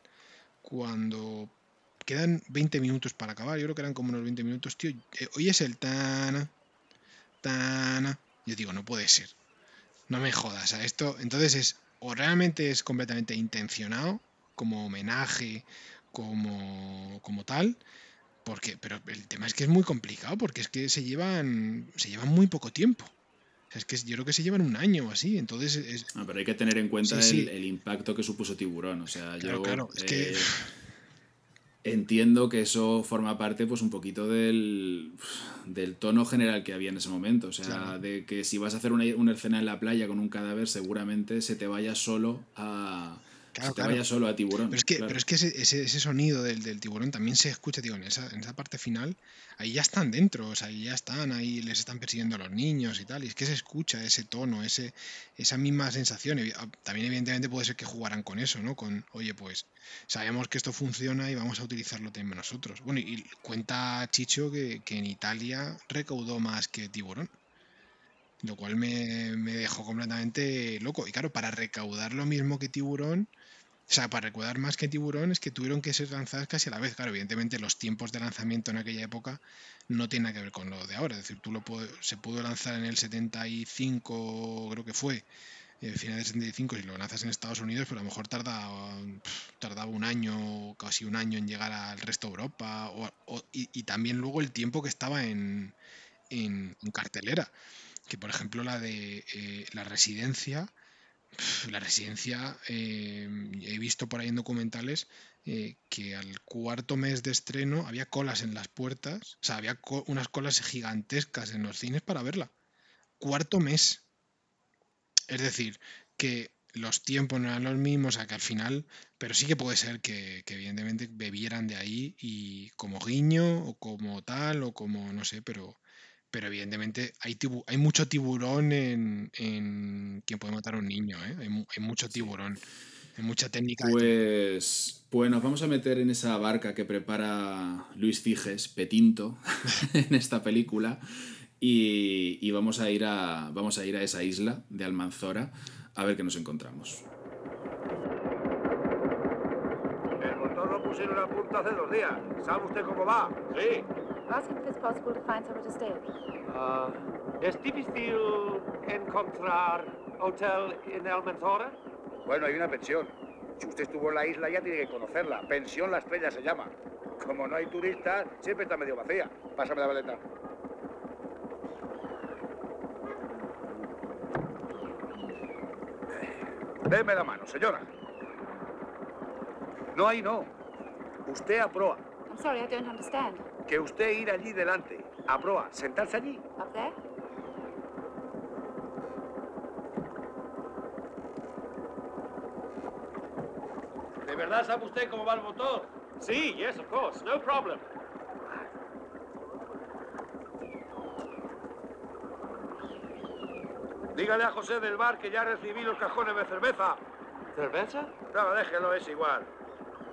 cuando quedan 20 minutos para acabar. Yo creo que eran como unos 20 minutos, tío. Eh, hoy es el tan Tana. Yo digo, no puede ser. No me jodas. A esto, entonces es, o realmente es completamente intencionado, como homenaje, como, como tal. Porque, pero el tema es que es muy complicado, porque es que se llevan, se llevan muy poco tiempo. es que yo creo que se llevan un año o así, entonces es... pero hay que tener en cuenta el, impacto que supuso Tiburón. O sea, yo, claro, es que... Entiendo que eso forma parte pues un poquito del, del, tono general que había en ese momento. O sea, de que si vas a hacer una, una, escena en la playa con un cadáver, seguramente se te vaya solo a, te vaya solo a tiburón. Pero es que, pero es que ese, ese, sonido del, del, tiburón también se escucha, digo, en esa, en esa parte final, ahí ya están dentro, o sea, ahí ya están, ahí les están persiguiendo a los niños y tal, y es que se escucha ese tono, ese, esa misma sensación. Ah, también evidentemente puede ser que jugaran con eso, ¿no? Con, oye, pues sabemos que esto funciona y vamos a utilizarlo también nosotros. Bueno, y cuenta Chicho que, que en Italia recaudó más que tiburón lo cual me, me, dejó completamente loco. Y claro, para recaudar lo mismo que Tiburón, O sea, para recordar más que tiburón es que tuvieron que ser lanzadas casi a la vez. Claro, evidentemente los tiempos de lanzamiento en aquella época no tienen que ver con lo de ahora. Es decir, tú lo se pudo lanzar en el 75, creo que fue, el eh, final del 75, si lo lanzas en Estados Unidos, pero a lo mejor tarda, tardaba un año, casi un año en llegar al resto de Europa. y, también luego el tiempo que estaba en, en, cartelera. Que por ejemplo la de eh, la residencia la residencia, eh, he visto por ahí en documentales eh, que al cuarto mes de estreno había colas en las puertas, o sea, había unas colas gigantescas en los cines para verla. Cuarto mes. Es decir, que los tiempos no eran los mismos, o sea, que al final, pero sí que puede ser que, que, evidentemente bebieran de ahí y como guiño o como tal o como no sé, pero pero evidentemente hay, hay mucho tiburón en, en quien puede matar a un niño, ¿eh? hay, mucho tiburón, hay mucha técnica. Pues, pues nos vamos a meter en esa barca que prepara Luis Figes, Petinto, en esta película, y, vamos, a ir a, vamos a ir a esa isla de Almanzora a ver qué nos encontramos. El motor lo pusieron a punto hace dos días. ¿Sabe usted cómo va? Sí. Ask if it's possible to find somewhere to stay. Uh, ¿Es difícil encontrar hotel en Almanzora? Bueno, hay una pensión. Si usted estuvo en la isla ya tiene que conocerla. Pensión La Estrella se llama. Como no hay turistas, siempre está medio vacía. Pásame la baleta. Deme la mano, señora. No, ahí no. Usted a proa. I'm sorry, I don't understand. Que usted ir allí delante, a proa, sentarse allí. ¿De verdad sabe usted cómo va el motor? Sí, yes, of course, no problem. Dígale a José del bar que ya recibí los cajones de cerveza. ¿Cerveza? No, déjelo, es igual.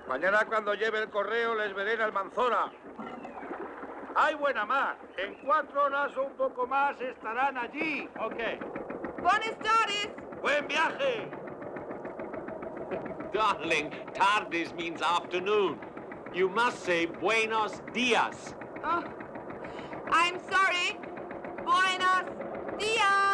Mañana cuando lleve el correo les veré en Almanzora. Hay buena mar. En cuatro horas o un poco más estarán allí. Ok. Buenas tardes. Buen viaje. Darling, tardes means afternoon. You must say buenos dias. Oh, I'm sorry. Buenos dias.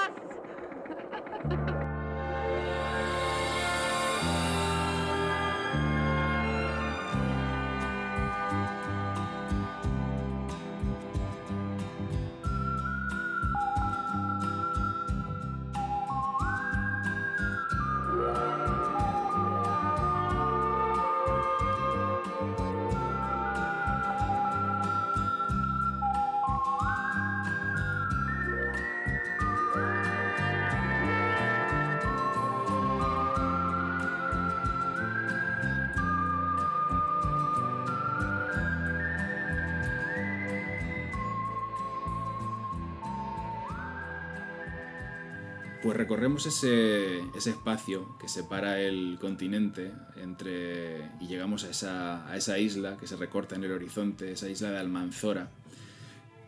Recorremos ese, espacio que separa el continente entre, y llegamos a esa, isla que se recorta en el horizonte, esa isla de Almanzora,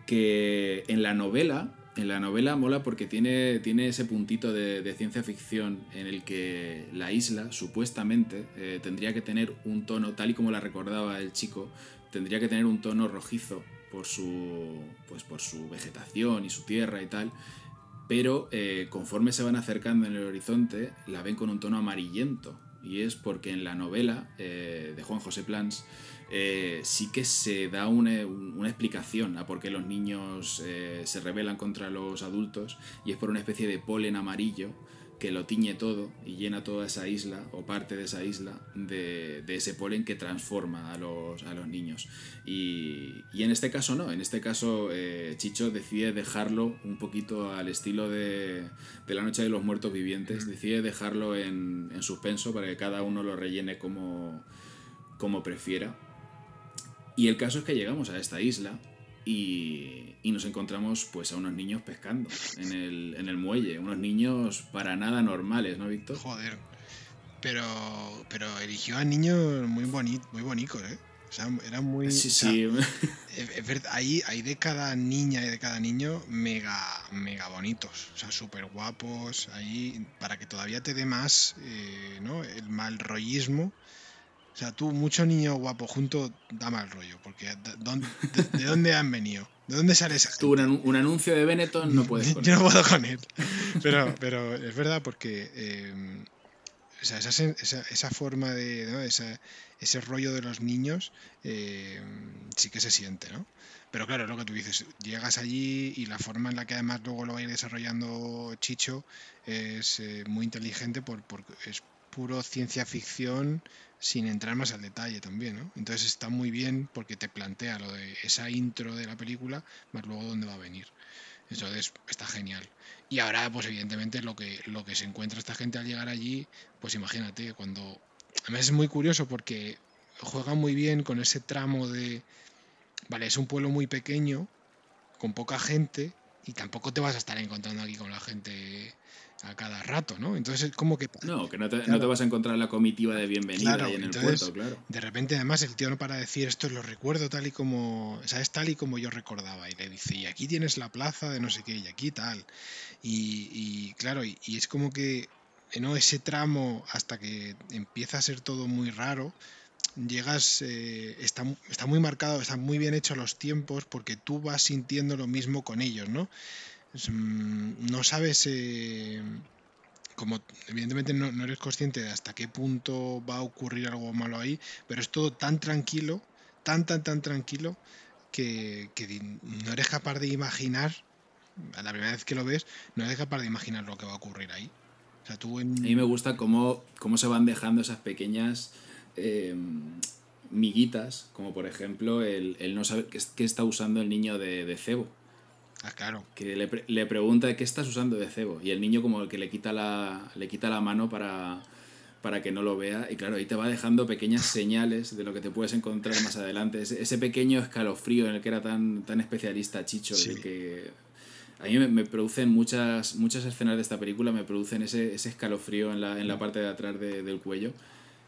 que en la novela, en la novela mola porque tiene, tiene ese puntito de, ciencia ficción en el que la isla supuestamente eh, tendría que tener un tono, tal y como la recordaba el chico, tendría que tener un tono rojizo por su, pues por su vegetación y su tierra y tal, pero eh, conforme se van acercando en el horizonte la ven con un tono amarillento. Y es porque en la novela eh, de Juan José Plans eh, sí que se da una, explicación a por qué los niños se rebelan contra los adultos y es por una especie de polen amarillo que lo tiñe todo y llena toda esa isla o parte de esa isla de, ese polen que transforma a los, a los niños. Y, en este caso no, en este caso eh, Chicho decide dejarlo un poquito al estilo de, la Noche de los Muertos Vivientes, decide dejarlo en, suspenso para que cada uno lo rellene como, como prefiera. Y el caso es que llegamos a esta isla y, nos encontramos pues a unos niños pescando en el, en el muelle, unos niños para nada normales, ¿no, Víctor? Joder. Pero, pero eligió a niños muy, bonitos, muy bonitos, ¿eh? O sea, era muy... Sí, o sea, sí. es- es verdad, hay, hay de cada niña y de cada niño mega, mega bonitos, o sea, súper guapos, ahí para que todavía te dé más, eh, ¿no? El mal rollismo. O sea, tú, mucho niño guapo junto, da mal rollo, porque ¿de, dónde- de- de dónde han venido? ¿De dónde sale esa Tú un, un anuncio de Benetton no puedes con Yo él. no puedo con él. Pero, pero es verdad porque eh, o sea, esa, esa, esa forma de. ¿no? Esa- ese rollo de los niños eh, sí que se siente, ¿no? Pero claro, es lo que tú dices, llegas allí y la forma en la que además luego lo va a ir desarrollando Chicho es eh, muy inteligente por, por- es puro ciencia ficción sin entrar más al detalle también, ¿no? Entonces está muy bien porque te plantea lo de esa intro de la película más luego dónde va a venir. Entonces está genial. Y ahora, pues evidentemente lo que, lo que se encuentra esta gente al llegar allí, pues imagínate, cuando... Además es muy curioso porque juega muy bien con ese tramo de... Vale, es un pueblo muy pequeño, con poca gente, y tampoco te vas a estar encontrando aquí con la gente a cada rato, ¿no? Entonces es como que... No, que no te, no Claro. te vas a encontrar la comitiva de bienvenida Claro, ahí en el puerto, claro. De repente, además, el tío no para de decir esto lo recuerdo tal y como. O sea, es tal y como yo recordaba. Y le dice, y aquí tienes la plaza de no sé qué, y aquí tal. Y, y, claro, y, y es como que. ¿no? Ese tramo hasta que empieza a ser todo muy raro. Llegas, eh, está, está muy marcado, están muy bien hechos los tiempos porque tú vas sintiendo lo mismo con ellos, ¿no? Es, mm, no sabes, eh, como evidentemente no, eres consciente de hasta qué punto va a ocurrir algo malo ahí, pero es todo tan tranquilo, tan, tan, tan tranquilo, que, que no eres capaz de imaginar, a la primera vez que lo ves, no eres capaz de imaginar lo que va a ocurrir ahí. A mí me gusta cómo, cómo se van dejando esas pequeñas eh, miguitas, como por ejemplo el, el no saber qué está usando el niño de, de cebo. Ah, claro. Que le, pre- le pregunta qué estás usando de cebo. Y el niño como que le quita la, le quita la mano para, para que no lo vea. Y claro, ahí te va dejando pequeñas señales de lo que te puedes encontrar más adelante. Ese, ese pequeño escalofrío en el que era tan, tan especialista Chicho, Sí. que a mí me, me producen muchas, muchas escenas de esta película, me producen ese, ese escalofrío en la, en la parte de atrás de- del cuello.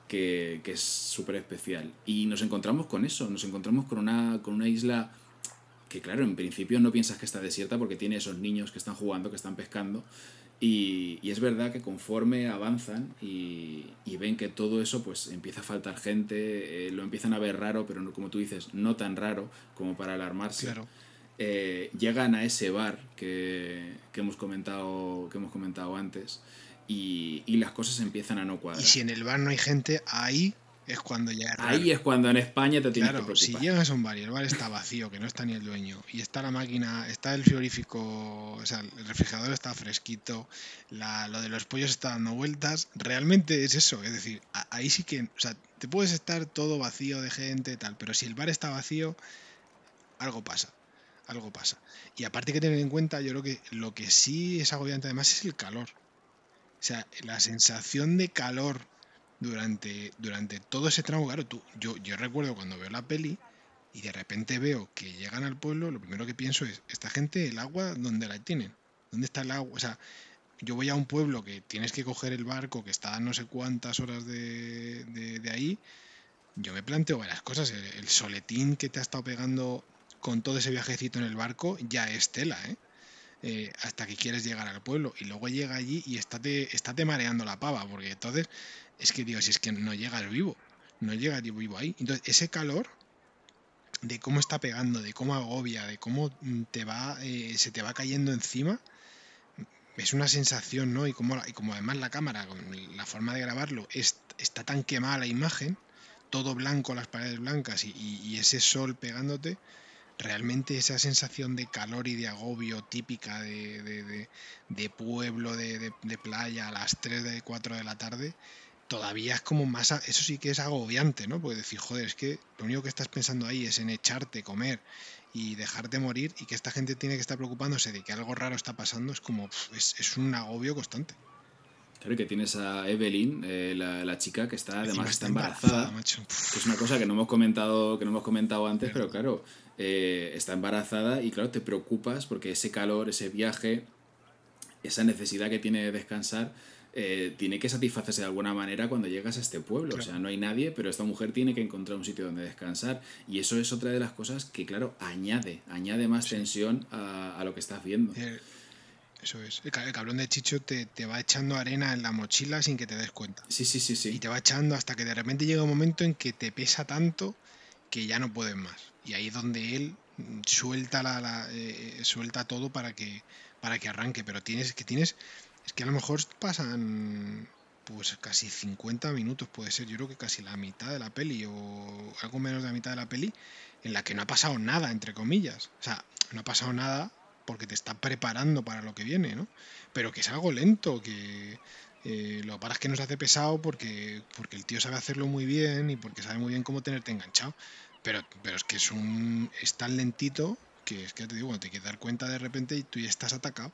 Que, que es súper especial. Y nos encontramos con eso, nos encontramos con una, con una isla que claro, en principio no piensas que está desierta porque tiene esos niños que están jugando, que están pescando. Y, y es verdad que conforme avanzan y, y ven que todo eso pues empieza a faltar gente, eh, lo empiezan a ver raro, pero no, como tú dices, no tan raro como para alarmarse. Claro. Eh, llegan a ese bar que, que hemos, comentado, que hemos comentado antes y, y las cosas empiezan a no cuadrar. Y si en el bar no hay gente, ahí es cuando ya es. Ahí es cuando en España te tienes que Claro, preocupar. si llegas a un bar y el bar está vacío, que no está ni el dueño, y está la máquina, está el frigorífico, o sea, el refrigerador está fresquito, la, lo de los pollos está dando vueltas, realmente es eso, es decir, a- ahí sí que, o sea, te puedes estar todo vacío de gente, tal, pero si el bar está vacío, algo pasa, algo pasa. Y aparte hay que tener en cuenta, yo creo que lo que sí es agobiante además es el calor. O sea, la sensación de calor durante, durante todo ese tramo, claro, tú, yo, yo recuerdo cuando veo la peli y de repente veo que llegan al pueblo, lo primero que pienso es, esta gente, el agua, ¿dónde la tienen? ¿Dónde está el agua? O sea, yo voy a un pueblo que tienes que coger el barco, que está a no sé cuántas horas de, de- ahí, yo me planteo varias cosas. El, el soletín que te ha estado pegando con todo ese viajecito en el barco ya es tela, ¿eh? Eh, hasta que quieres llegar al pueblo y luego llega allí y estate, estate mareando la pava, porque entonces es que digo, si es que no llegas vivo, no llegas vivo ahí. Entonces, ese calor de cómo está pegando, de cómo agobia, de cómo mm, te va, eh, se te va cayendo encima, es una sensación, ¿no? Y como, y como además la cámara, la forma de grabarlo, es- está tan quemada la imagen, todo blanco, las paredes blancas y, y- ese sol pegándote, realmente esa sensación de calor y de agobio típica de, de- de- pueblo, de playa a las 3 de 4 de la tarde, todavía es como más, eso sí que es agobiante, ¿no? Porque decir, joder, es que lo único que estás pensando ahí es en echarte, comer y dejarte morir y que esta gente tiene que estar preocupándose de que algo raro está pasando, es como, es, es un agobio constante. Claro, y que tienes a Evelyn, eh, la, la chica que está además está embarazada, que es una cosa que no hemos comentado, que no hemos comentado antes, pero claro, eh, está embarazada y claro, te preocupas porque ese calor, ese viaje, esa necesidad que tiene de descansar, eh, tiene que satisfacerse de alguna manera cuando llegas a este pueblo. O sea, no hay nadie, pero esta mujer tiene que encontrar un sitio donde descansar. Y eso es otra de las cosas que, claro, añade, añade más tensión a, a, lo que estás viendo. Eh, eso es. El cabrón de Chicho te, te, va echando arena en la mochila sin que te des cuenta. Sí, sí, sí, sí. Y te va echando hasta que de repente llega un momento en que te pesa tanto que ya no puedes más. Y ahí es donde él suelta la, la eh, suelta todo para que para que arranque pero tienes que tienes es que a lo mejor pasan pues casi 50 minutos puede ser. Yo creo que casi la mitad de la peli o algo menos de la mitad de la peli en la que no ha pasado nada entre comillas. O sea no ha pasado nada porque te está preparando para lo que viene no pero que es algo lento que eh, lo es que nos hace pesado porque porque el tío sabe hacerlo muy bien y porque sabe muy bien cómo tenerte enganchado. Pero, pero es que es un es tan lentito que es que te digo, te quieres dar cuenta de repente y tú ya estás atacado.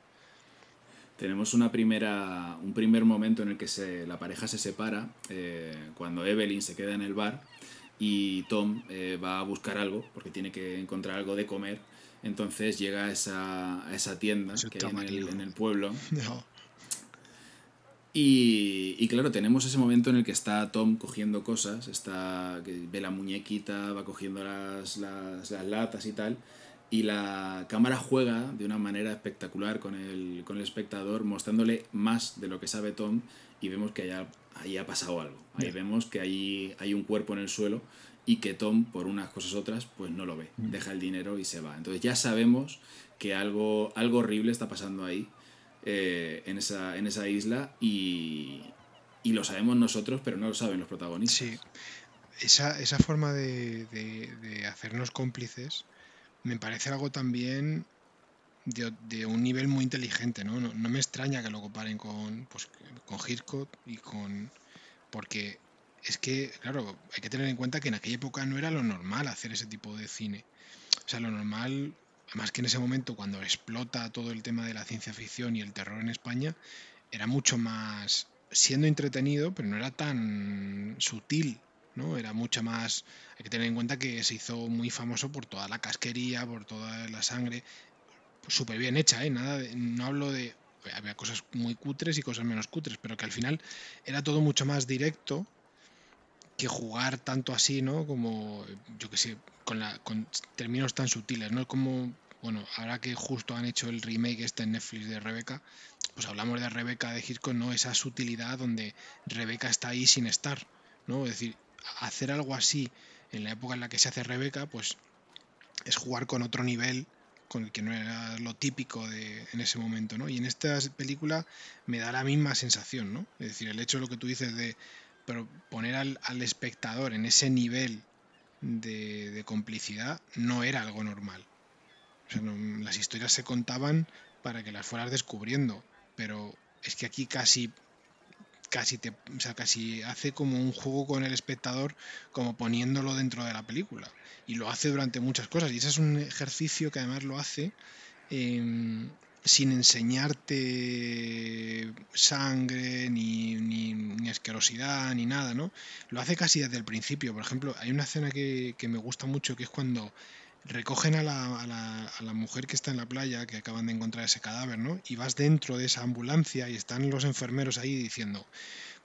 Tenemos una primera, un primer momento en el que se, la pareja se separa, eh, cuando Evelyn se queda en el bar y Tom eh, va a buscar algo, porque tiene que encontrar algo de comer. Entonces llega a esa, a esa tienda que hay en el, en el pueblo. No. Y, y, claro, tenemos ese momento en el que está Tom cogiendo cosas, está, ve la muñequita, va cogiendo las, las, las latas y tal, y la cámara juega de una manera espectacular con el, con el espectador, mostrándole más de lo que sabe Tom y vemos que allá, ahí ha pasado algo. Ahí vemos que ahí hay un cuerpo en el suelo y que Tom, por unas cosas otras, pues no lo ve. Mm. Deja el dinero y se va. Entonces ya sabemos que algo, algo horrible está pasando ahí, eh, en, esa, en esa isla, y, y, lo sabemos nosotros, pero no lo saben los protagonistas. Sí. Esa, esa forma de, de, de hacernos cómplices me parece algo también de, un nivel muy inteligente, ¿no? ¿no? me extraña que lo comparen con, pues, con Hitchcock y con... porque es que, claro, hay que tener en cuenta que en aquella época no era lo normal hacer ese tipo de cine. O sea, lo normal, además que en ese momento cuando explota todo el tema de la ciencia ficción y el terror en España, era mucho más siendo entretenido, pero no era tan sutil ¿no? Era mucha más... Hay que tener en cuenta que se hizo muy famoso por toda la casquería, por toda la sangre, súper bien hecha, ¿eh? Nada no hablo de... Había cosas muy cutres y cosas menos cutres, pero que al final era todo mucho más directo que jugar tanto así, ¿no? Como, yo que sé, con, la, con términos tan sutiles, ¿no? Como, bueno, ahora que justo han hecho el remake este en Netflix de Rebeca, pues hablamos de Rebeca de Hitchcock, ¿no? Esa sutilidad donde Rebeca está ahí sin estar, ¿no? Es decir, hacer algo así en la época en la que se hace Rebeca, pues es jugar con otro nivel con el que no era lo típico de, en ese momento, ¿no? Y en esta película me da la misma sensación, ¿no? Es decir, el hecho de lo que tú dices de poner al, al espectador en ese nivel de, de, complicidad no era algo normal. Las historias se contaban para que las fueras descubriendo, pero es que aquí casi casi te, o sea, casi hace como un juego con el espectador, como poniéndolo dentro de la película. Y lo hace durante muchas cosas. Y ese es un ejercicio que además lo hace eh, sin enseñarte sangre, ni, ni, ni, asquerosidad, ni nada, ¿no? Lo hace casi desde el principio. Por ejemplo, hay una escena que, que me gusta mucho, que es cuando recogen a la, a, la, a la, mujer que está en la playa, que acaban de encontrar ese cadáver, ¿no? Y vas dentro de esa ambulancia y están los enfermeros ahí diciendo,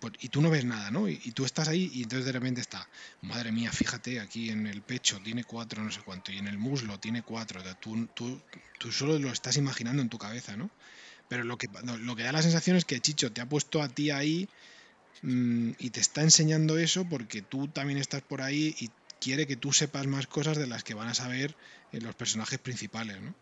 pues, y tú no ves nada, ¿no? Y, tú estás ahí y entonces de repente está, madre mía, fíjate, aquí en el pecho tiene cuatro, no sé cuánto, y en el muslo tiene cuatro, tú, tú, tú solo lo estás imaginando en tu cabeza, ¿no? Pero lo que, lo que da la sensación es que Chicho te ha puesto a ti ahí mmm, y te está enseñando eso porque tú también estás por ahí y quiere que tú sepas más cosas de las que van a saber eh, los personajes principales, ¿no?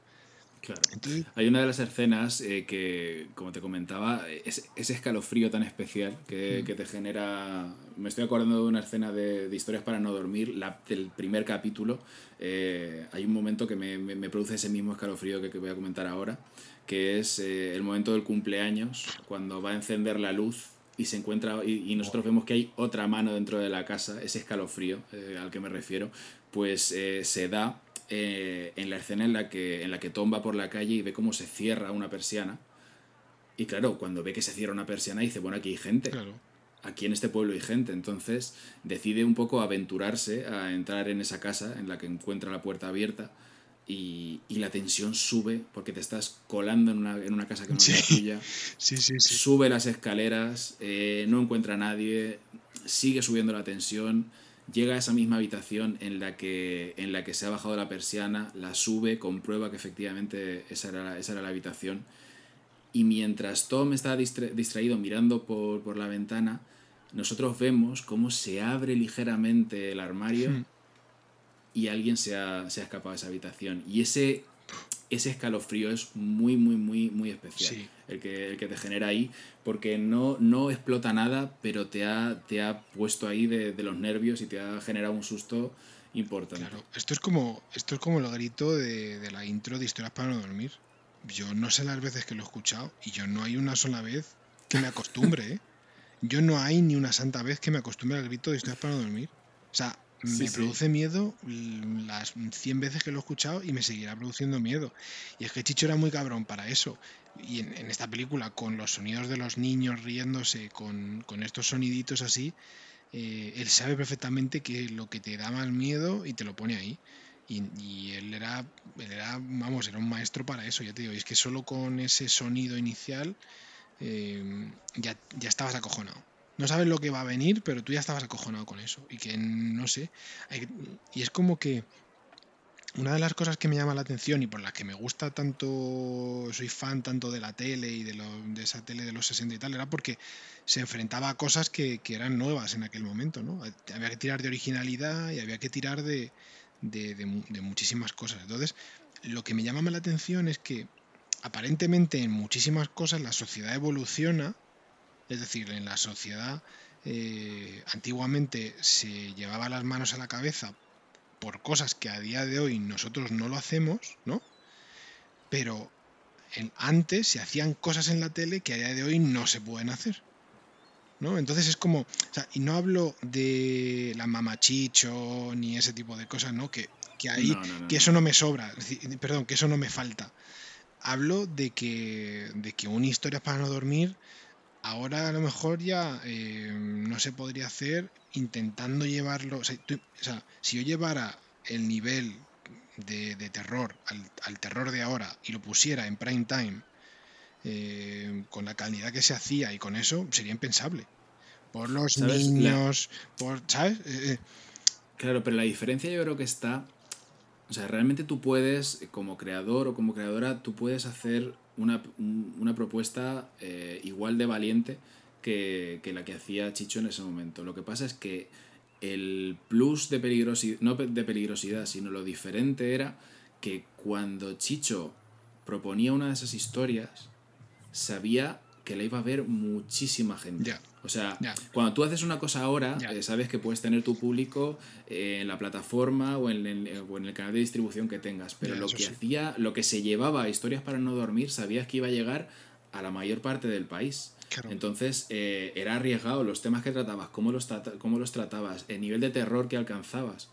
Claro. Entonces, Hay una de las escenas eh, que, como te comentaba, es ese escalofrío tan especial que, mm. que, te genera. Me estoy acordando de una escena de, de Historias para no dormir, la, del primer capítulo. Eh, hay un momento que me, me, me, produce ese mismo escalofrío que, que voy a comentar ahora, que es eh, el momento del cumpleaños, cuando va a encender la luz y se encuentra y, y, nosotros vemos que hay otra mano dentro de la casa, ese escalofrío eh, al que me refiero, pues eh, se da eh, en la escena en la, que, en la que Tom va por la calle y ve cómo se cierra una persiana. Y claro, cuando ve que se cierra una persiana dice, bueno, aquí hay gente. Claro. Aquí en este pueblo hay gente. Entonces decide un poco aventurarse a entrar en esa casa en la que encuentra la puerta abierta y, y la tensión sube porque te estás colando en una, en una casa que no es la tuya. Sí, sí, sí. Sube las escaleras, eh, no encuentra a nadie, sigue subiendo la tensión, llega a esa misma habitación en la que, en la que se ha bajado la persiana, la sube, comprueba que efectivamente esa era, la- esa era la habitación. Y mientras Tom está distra- distraído mirando por, por la ventana, nosotros vemos cómo se abre ligeramente el armario Hmm. Y alguien se ha, se ha escapado de esa habitación. Y ese, ese escalofrío es muy, muy, muy, muy especial. Sí. El, que, el que te genera ahí, porque no, no explota nada, pero te ha, te ha puesto ahí de, de los nervios y te ha generado un susto importante. Claro, esto es como, esto es como el grito de, de la intro de Historias para no dormir. Yo no sé las veces que lo he escuchado y yo no hay una sola vez que me acostumbre, ¿eh? Yo no hay ni una santa vez que me acostumbre al grito de Historias para no dormir. O sea, Sí, me sí. produce miedo las 100 veces que lo he escuchado y me seguirá produciendo miedo. Y es que Chicho era muy cabrón para eso. Y en, en esta película, con los sonidos de los niños riéndose, con, con estos soniditos así, eh, él sabe perfectamente que lo que te da más miedo y te lo pone ahí. Y, y él era, él era, vamos, era un maestro para eso, ya te digo. Y es que solo con ese sonido inicial eh, ya, ya estabas acojonado. No sabes lo que va a venir, pero tú ya estabas acojonado con eso. Y que no sé. y es como que una de las cosas que me llama la atención y por las que me gusta tanto, soy fan tanto de la tele y de, lo- de esa tele de los 60 y tal, era porque se enfrentaba a cosas que, eran nuevas en aquel momento, ¿no? Había que tirar de originalidad y había que tirar de, de- de mu- de muchísimas cosas. Entonces, lo que me llama la atención es que aparentemente en muchísimas cosas la sociedad evoluciona, es decir, en la sociedad eh, antiguamente se llevaba las manos a la cabeza por cosas que a día de hoy nosotros no lo hacemos, ¿no? Pero en- antes se hacían cosas en la tele que a día de hoy no se pueden hacer. ¿No? Entonces es como, o sea, y no hablo de la mamachicho ni ese tipo de cosas, ¿no? Que, que ahí, No, no, no, que eso no me sobra, es decir, perdón, que eso no me falta. Hablo de que, de que una historia para no dormir, ahora a lo mejor ya eh, no se podría hacer intentando llevarlo. O sea, tú- o sea, si yo llevara el nivel de, de terror al, al terror de ahora y lo pusiera en prime time, eh, con la calidad que se hacía y con eso, sería impensable. Por los ¿Sabes? La- niños, por. ¿Sabes? Eh, Claro, pero la diferencia yo creo que está. O sea, realmente tú puedes, como creador o como creadora, tú puedes hacer una, un- una propuesta eh, igual de valiente que, que la que hacía Chicho en ese momento. Lo que pasa es que el plus de peligrosidad, no de peligrosidad, sino lo diferente era que cuando Chicho proponía una de esas historias, sabía que la iba a ver muchísima gente. O sea, cuando tú haces una cosa ahora, eh, sabes que puedes tener tu público eh, en la plataforma o en, el- o en el canal de distribución que tengas. Pero lo que sí. hacía, lo que se llevaba a historias para no dormir, sabías que iba a llegar a la mayor parte del país. Claro. Entonces eh, era arriesgado los temas que tratabas, cómo los, cómo los tratabas, el nivel de terror que alcanzabas.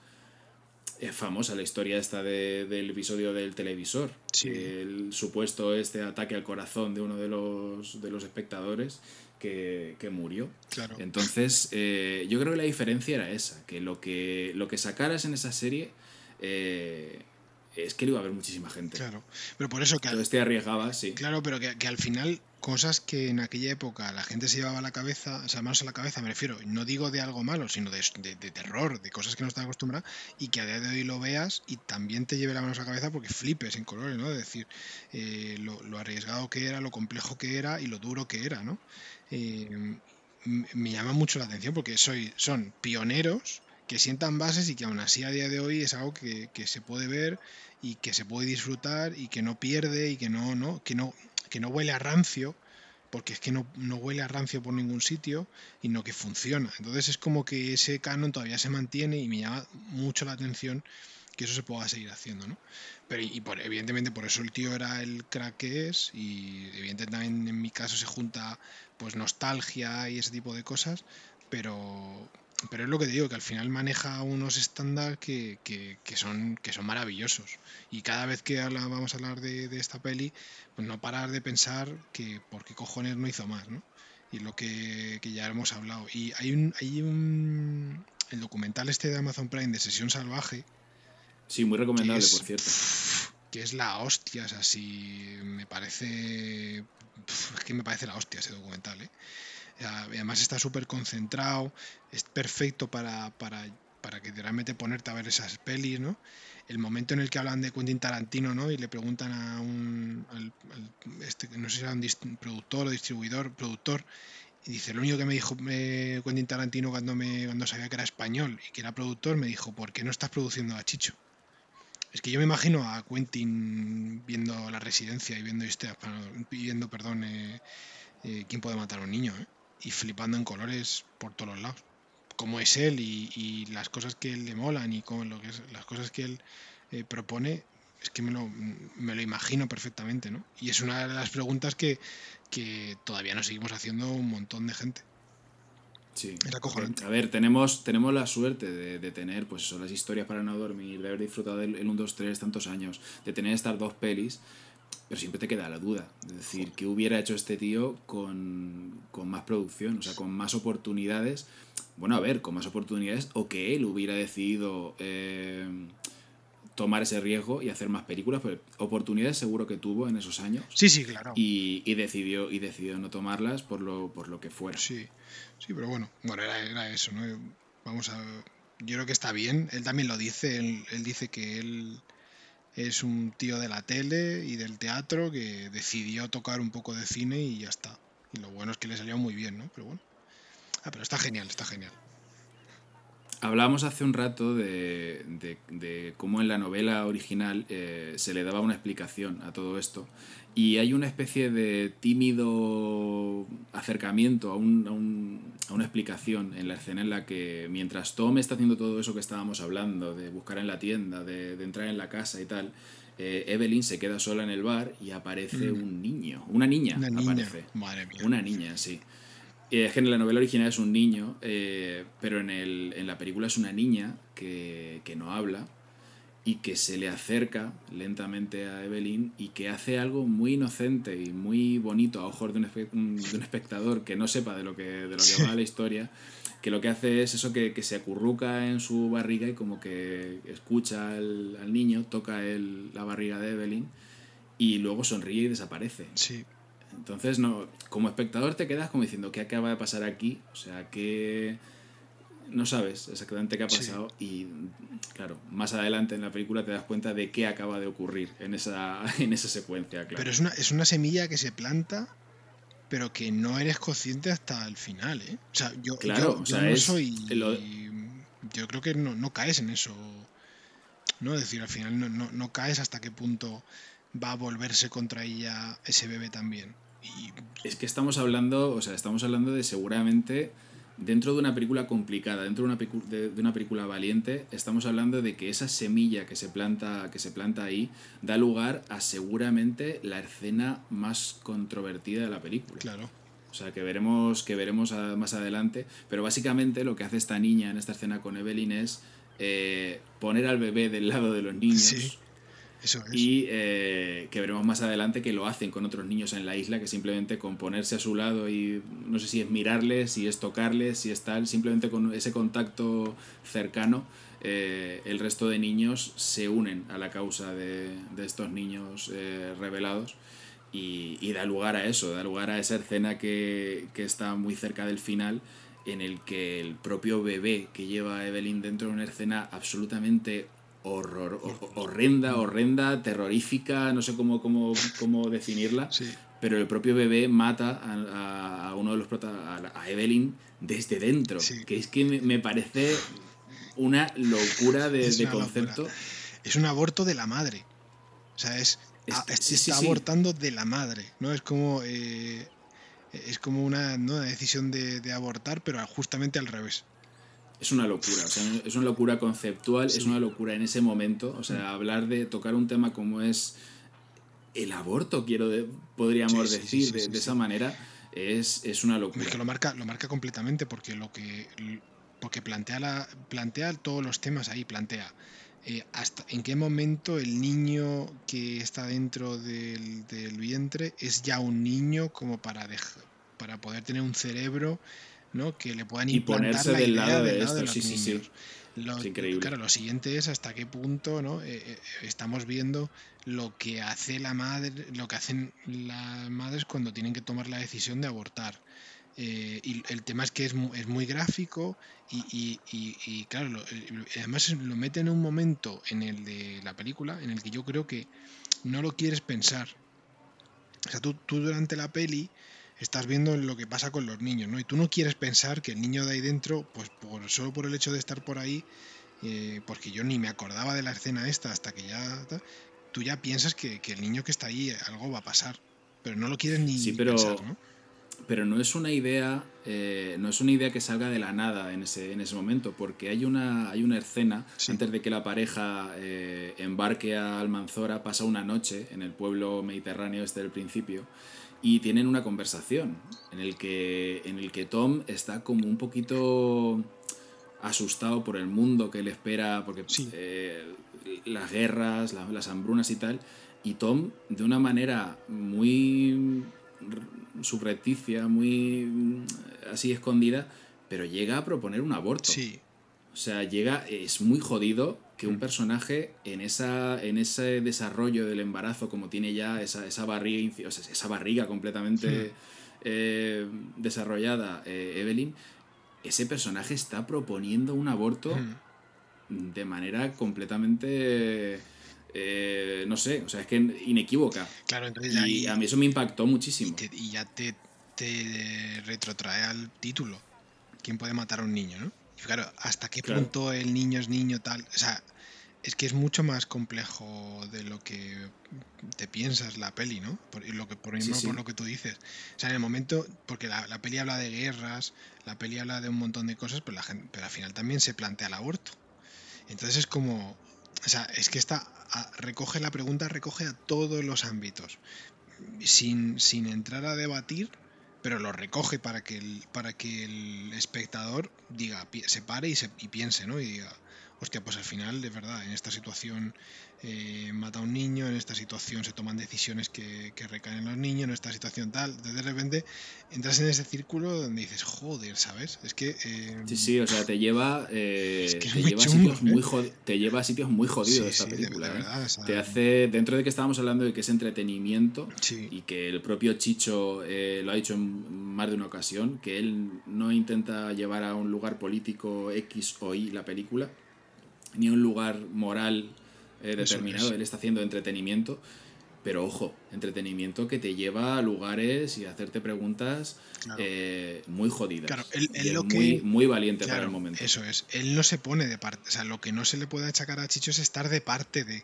Es famosa la historia esta de- del episodio del televisor. Sí. El supuesto este ataque al corazón de uno de los, de los espectadores que, que murió. Claro. Entonces, eh, yo creo que la diferencia era esa, que lo que, lo que sacaras en esa serie eh, es que lo iba a ver muchísima gente. Claro. Pero por eso que al- Entonces te arriesgabas, sí. Claro, pero que, que al final cosas que en aquella época la gente se llevaba a la cabeza, o sea, manos a la cabeza, me refiero, no digo de algo malo, sino de, terror, de cosas que no estás acostumbrado y que a día de hoy lo veas y también te lleve la manos a la cabeza porque flipes en colores, ¿no? Es decir, eh, lo, arriesgado que era, lo complejo que era y lo duro que era, ¿no? Eh, me llama mucho la atención porque soy, son pioneros que sientan bases y que aún así a día de hoy es algo que, que se puede ver y que se puede disfrutar y que no pierde y que no, no, que no, que no huele a rancio, porque es que no, no huele a rancio por ningún sitio y no que funciona. Entonces es como que ese canon todavía se mantiene y me llama mucho la atención que eso se pueda seguir haciendo, ¿no? Pero y por, evidentemente por eso el tío era el crack que es y evidentemente también en mi caso se junta pues nostalgia y ese tipo de cosas, pero pero es lo que te digo, que al final maneja unos estándares que, que, que son, que son maravillosos. Y cada vez que habla- vamos a hablar de, de esta peli, pues no parar de pensar que por qué cojones no hizo más, ¿no? Y lo que, que ya hemos hablado. Y hay un, hay un. El documental este de Amazon Prime de Sesión Salvaje, Sí, muy recomendable, es- por cierto. que es la hostia, o sea, si me parece... Es que me parece la hostia ese documental, ¿eh? Además está súper concentrado, es perfecto para, para, para que realmente ponerte a ver esas pelis, ¿no? El momento en el que hablan de Quentin Tarantino, ¿no? Y le preguntan a un, al- este, no sé si era un productor o distribuidor, productor, y dice, lo único que me dijo eh, Quentin Tarantino cuando, me, cuando sabía que era español y que era productor, me dijo, ¿por qué no estás produciendo a Chicho? Es que yo me imagino a Quentin viendo la residencia y viendo este, viendo, perdón, eh, eh, quién puede matar a un niño, ¿eh? Y flipando en colores por todos los lados. Cómo es él y, y las cosas que le molan y con lo que es, las cosas que él eh, propone, es que me lo, me lo imagino perfectamente, ¿no? Y es una de las preguntas que, que todavía nos seguimos haciendo un montón de gente. Sí. Era acojonante. A ver, tenemos, tenemos la suerte de, de tener pues eso, las historias para no dormir, de haber disfrutado del el 1, 2, 3 tantos años, de tener estas dos pelis, pero siempre te queda la duda. Es decir, ¿qué hubiera hecho este tío con, con más producción? O sea, con más oportunidades. Bueno, a ver, con más oportunidades o que él hubiera decidido eh, tomar ese riesgo y hacer más películas, pero oportunidades seguro que tuvo en esos años. Sí, sí, claro. Y, y decidió y decidió no tomarlas por lo, por lo que fuera. Sí, sí, pero bueno, bueno, era, era eso, ¿no? Vamos a. Yo creo que está bien. Él también lo dice. Él, él dice que él es un tío de la tele y del teatro que decidió tocar un poco de cine y ya está. Y lo bueno es que le salió muy bien, ¿no? Pero bueno. Ah, pero está genial, está genial. Hablábamos hace un rato de, de- cómo en la novela original eh, se le daba una explicación a todo esto. Y hay una especie de tímido acercamiento a, un- a un- a una explicación en la escena en la que mientras Tom está haciendo todo eso que estábamos hablando, de buscar en la tienda, de, de entrar en la casa y tal, eh, Evelyn se queda sola en el bar y aparece Mm. un niño, una niña, Una niña. aparece. Madre mía. Una niña, sí. Eh, Es que en la novela original es un niño, eh, pero en, el, en la película es una niña que, que no habla y que se le acerca lentamente a Evelyn y que hace algo muy inocente y muy bonito a ojos de un, espe- de un espectador que no sepa de lo que, de lo que Sí. va la historia, que lo que hace es eso que, que se acurruca en su barriga y como que escucha al, al niño, toca el- la barriga de Evelyn y luego sonríe y desaparece. Sí, Entonces, no, como espectador te quedas como diciendo, ¿qué acaba de pasar aquí? O sea, que no sabes exactamente qué ha Sí. pasado y, claro, más adelante en la película te das cuenta de qué acaba de ocurrir en esa, en esa secuencia, claro. pero es una, es una semilla que se planta, pero que no eres consciente hasta el final, ¿eh? O sea, yo, Claro, yo- o yo sea, no es soy. lo- Yo creo que no, no caes en eso. ¿No? Es decir, al final no, no, no caes hasta qué punto va a volverse contra ella ese bebé también. Y Es que estamos hablando, o sea, estamos hablando de seguramente dentro de una película complicada, dentro de una, de, de una película valiente, estamos hablando de que esa semilla que se planta, que se planta ahí da lugar a seguramente la escena más controvertida de la película. claro. O sea, que veremos, que veremos a- más adelante. Pero básicamente lo que hace esta niña en esta escena con Evelyn es eh, poner al bebé del lado de los niños. Sí, Y eh, que veremos más adelante que lo hacen con otros niños en la isla, que simplemente con ponerse a su lado y no sé si es mirarles, si es tocarles, si es tal, simplemente con ese contacto cercano, eh, el resto de niños se unen a la causa de, de estos niños eh, revelados. Y, y da lugar a eso, da lugar a esa escena que, que está muy cerca del final, en el que el propio bebé que lleva a Evelyn dentro de una escena absolutamente horror, ho- horrenda, horrenda, terrorífica, no sé cómo, cómo, cómo definirla, Sí. pero el propio bebé mata a, uno de los prota- a, Evelyn desde dentro, Sí. que es que me, me parece una locura de, Es de una locura. concepto. Es un aborto de la madre. O sea, es, sí, está abortando de la madre. ¿no? Es como. eh, es como una, ¿no? una decisión de, de abortar, pero justamente al revés. Es una locura, o sea, es una locura conceptual, es una locura en ese momento, o sea, hablar de tocar un tema como es el aborto, quiero de- podríamos Sí, decir de, esa manera, es, es una Es locura. que lo marca, lo marca completamente porque lo que porque plantea la, plantea todos los temas ahí, plantea eh, hasta en qué momento el niño que está dentro del, del vientre es ya un niño como para dej- para poder tener un cerebro ¿no? que le puedan Y ponerse la del idea lado de del esto, los sí, sí, sí. niños. Lo, Es increíble. Claro, lo siguiente es hasta qué punto ¿no? Eh, eh, estamos viendo lo que hace la madre, lo que hacen las madres cuando tienen que tomar la decisión de abortar. Eh, y el tema es que es, es muy gráfico y, y- y- y, claro, lo- además lo mete en un momento en el de la película en el que yo creo que no lo quieres pensar. O sea, tú, tú durante la peli estás viendo lo que pasa con los niños, ¿no? Y tú no quieres pensar que el niño de ahí dentro, pues por, solo por el hecho de estar por ahí, eh, porque yo ni me acordaba de la escena esta hasta que ya... tú ya piensas que, que el niño que está ahí algo va a pasar, pero no lo quieres ni, Sí, pero- pensar, ¿no? Pero no es una idea, eh, no es una idea que salga de la nada en ese, en ese momento, porque hay una, hay una escena Sí. antes de que la pareja eh, embarque a Almanzora, pasa una noche en el pueblo mediterráneo este del principio y tienen una conversación en el que, en el que Tom está como un poquito asustado por el mundo que le espera, porque Sí. eh, las guerras, la- las hambrunas y tal, y Tom de una manera muy subrepticia, muy mm, así escondida, pero llega a proponer un aborto. Sí, O sea, llega, es muy jodido que un personaje en, esa, en ese desarrollo del embarazo, como tiene ya esa, esa barriga, inci- o sea, esa barriga completamente eh, desarrollada, eh, Evelyn, ese personaje está proponiendo un aborto Mm. de manera completamente, eh, no sé, o sea, es que inequívoca. claro, entonces Y a mí eso me impactó y muchísimo. te- y ya te, te retrotrae al título. ¿Quién puede matar a un niño, no? Y claro, ¿hasta qué Claro. punto el niño es niño tal? O sea, es que es mucho más complejo de lo que te piensas la peli, ¿no? Por, lo que, por, mismo Sí, sí. por lo que tú dices. O sea, en el momento, porque la, la peli habla de guerras, la peli habla de un montón de cosas, pero, la gente, pero al final también se plantea el aborto. Entonces es como, o sea, es que está, a- recoge la pregunta, recoge a todos los ámbitos, sin, sin entrar a debatir, pero lo recoge para que el, para que el espectador diga, se pare y, se, y piense, ¿no? Y diga, hostia, pues al final, de verdad, en esta situación eh, mata a un niño, en esta situación se toman decisiones que, que recaen en los niños, en esta situación tal, de repente entras en ese círculo donde dices, joder, ¿sabes? Es que... eh, Sí, sí, o sea, te lleva, eh, Es que es te, muy lleva a chungo, sitios ¿eh? muy jod- te lleva a sitios muy jodidos sí, esta sí, película. de verdad, o sea, Te hace, dentro de que estábamos hablando de que es entretenimiento Sí. y que el propio Chicho eh, lo ha dicho en más de una ocasión, que él no intenta llevar a un lugar político X o Y la película, ni un lugar moral eh, determinado, es. él está haciendo entretenimiento. Pero ojo, entretenimiento que te lleva a lugares y a hacerte preguntas Claro. eh, muy jodidas. Claro, él- Y él es lo que- muy, muy valiente para el momento. Eso es. Él no se pone de parte. O sea, lo que no se le puede achacar a Chicho es estar de parte de.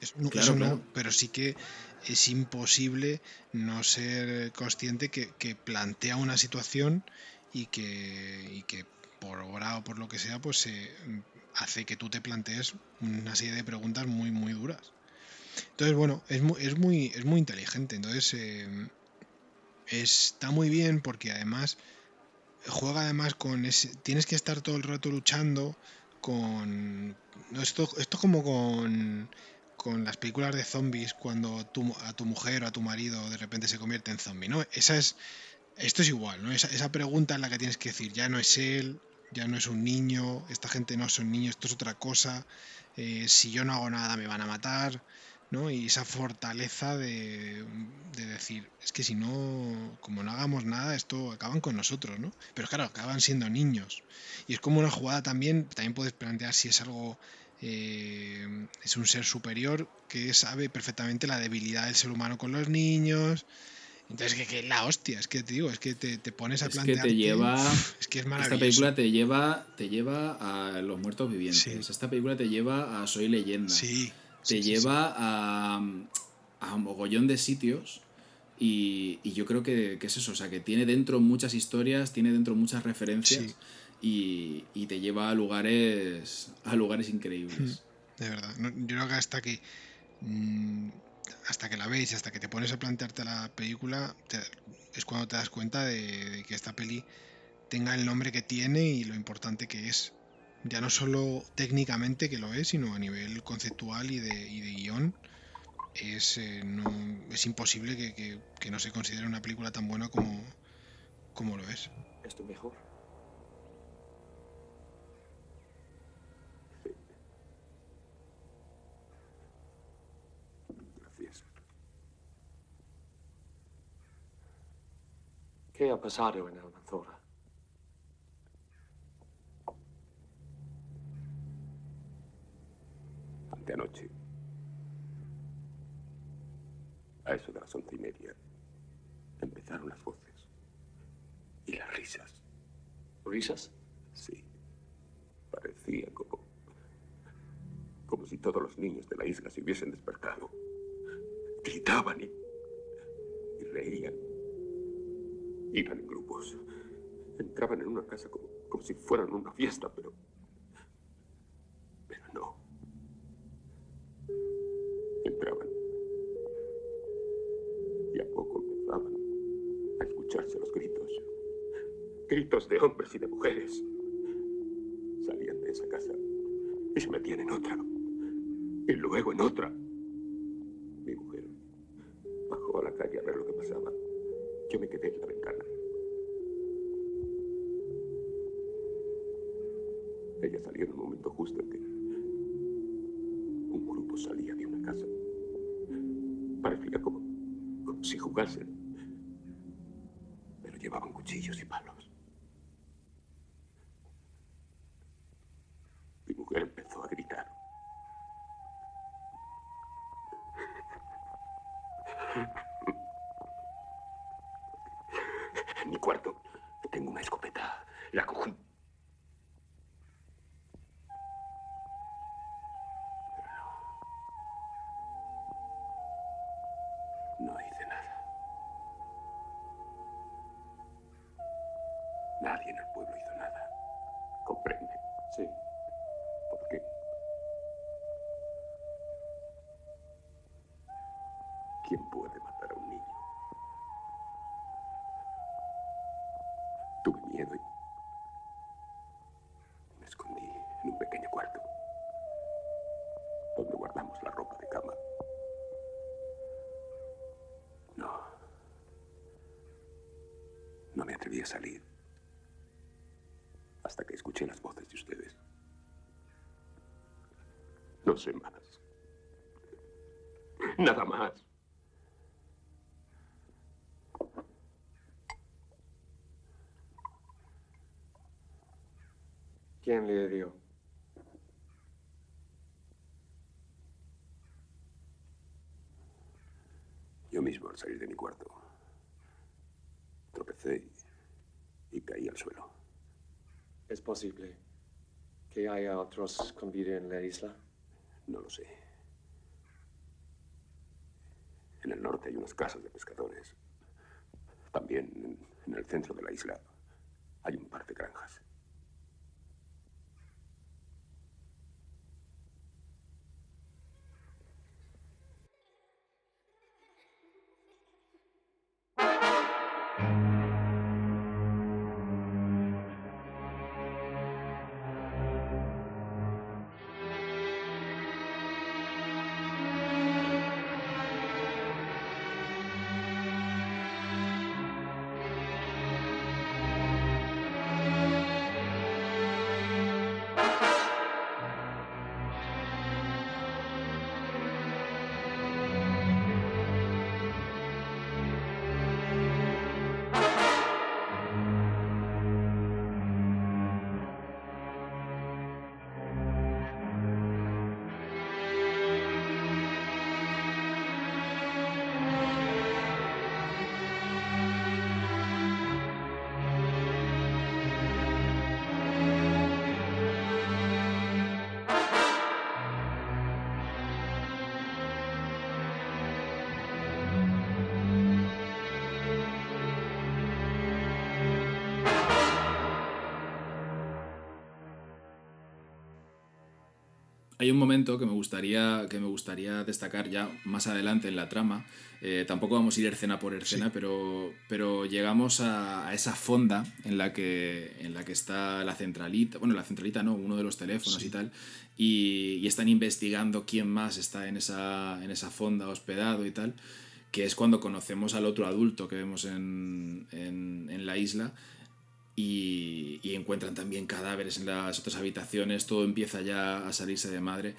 Eso no, Claro, eso no, pero sí que es imposible no ser consciente que, que plantea una situación y que, y que por obra o por lo que sea, pues se hace que tú te plantees una serie de preguntas muy, muy duras. Entonces, bueno, es muy, es muy, es muy inteligente. Entonces, eh, está muy bien porque además juega además con ese, tienes que estar todo el rato luchando con esto esto como con con las películas de zombies cuando tu, a tu mujer o a tu marido de repente se convierte en zombie no esa es esto es igual no esa, esa pregunta en la que tienes que decir ya no es él ya no es un niño esta gente no son niños esto es otra cosa eh, si yo no hago nada me van a matar ¿no? Y esa fortaleza de, de decir, es que si no, como no hagamos nada, esto acaban con nosotros, ¿no? Pero claro, acaban siendo niños. Y es como una jugada también, también puedes plantear si es algo, eh, es un ser superior que sabe perfectamente la debilidad del ser humano con los niños. Entonces, que, que es la hostia, es que te digo, es que te, te pones a Es que te lleva. Es que es Esta maravilloso. película te lleva, te lleva a los muertos vivientes. Sí. Esta película te lleva a Soy leyenda. Sí. te sí, sí, lleva A, a un mogollón de sitios. Y, y yo creo que, que es eso, o sea, que tiene dentro muchas historias, tiene dentro muchas referencias y, y te lleva a lugares, a lugares increíbles. De verdad. Yo creo que hasta que. Hasta que la veis, hasta que te pones a plantearte la película, te- es cuando te das cuenta de, de que esta peli tenga el nombre que tiene y lo importante que es. Ya no solo técnicamente que lo es, sino a nivel conceptual y de, y de guion. Es, eh, no, es imposible que, que- que no se considere una película tan buena como, como lo es. Es tu mejor. ¿Qué ha pasado en Almanzora? Anteanoche, a eso de las once y media, empezaron las voces y las risas. ¿Risas? Sí, parecía como, como si todos los niños de la isla se hubiesen despertado. Gritaban y, y reían. Iban en grupos. Entraban en una casa como, como si fueran una fiesta, pero... Pero no. Entraban. Y a poco empezaban a escucharse los gritos. Gritos de hombres y de mujeres. Salían de esa casa y se metían en otra. Y luego en otra. Mi mujer bajó a la calle a ver lo que pasaba. Yo me quedé en la ventana. Ella salió en un momento justo en que un grupo salía de una casa. Parecía como, como si jugasen. Pero llevaban cuchillos y palos. Escuché las voces de ustedes. No sé más. Nada más. ¿Quién le dio? Yo mismo al salir de mi cuarto. Tropecé y, y caí al suelo. ¿Es posible que haya otros con vida en la isla? No lo sé. En el norte hay unas casas de pescadores. También en, en el centro de la isla hay un par de granjas. Hay un momento que me gustaría, que me gustaría destacar ya más adelante en la trama. Eh, tampoco vamos a ir escena por escena, pero, pero llegamos a, a esa fonda en la, que, en la que está la centralita. Bueno, la centralita no, uno de los teléfonos y tal. Y, y están investigando quién más está en esa, en esa fonda hospedado y tal. Que es cuando conocemos al otro adulto que vemos en, en, en la isla y, y encuentran también cadáveres en las otras habitaciones, todo empieza ya a salirse de madre,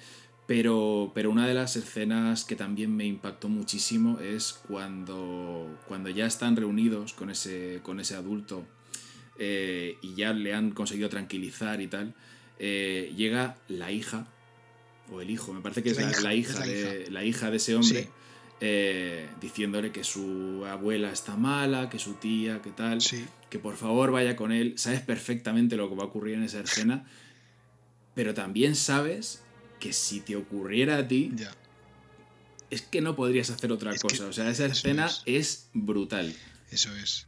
Pero, pero una de las escenas que también me impactó muchísimo es cuando, cuando ya están reunidos con ese, con ese adulto eh, y ya le han conseguido tranquilizar y tal, eh, llega la hija, o el hijo, me parece que es, la, hija, de, la hija de ese hombre, eh, diciéndole que su abuela está mala, que su tía, que tal, que por favor vaya con él. Sabes perfectamente lo que va a ocurrir en esa escena, pero también sabes que si te ocurriera a ti, es que no podrías hacer otra cosa. O sea, esa escena es. brutal. Eso es.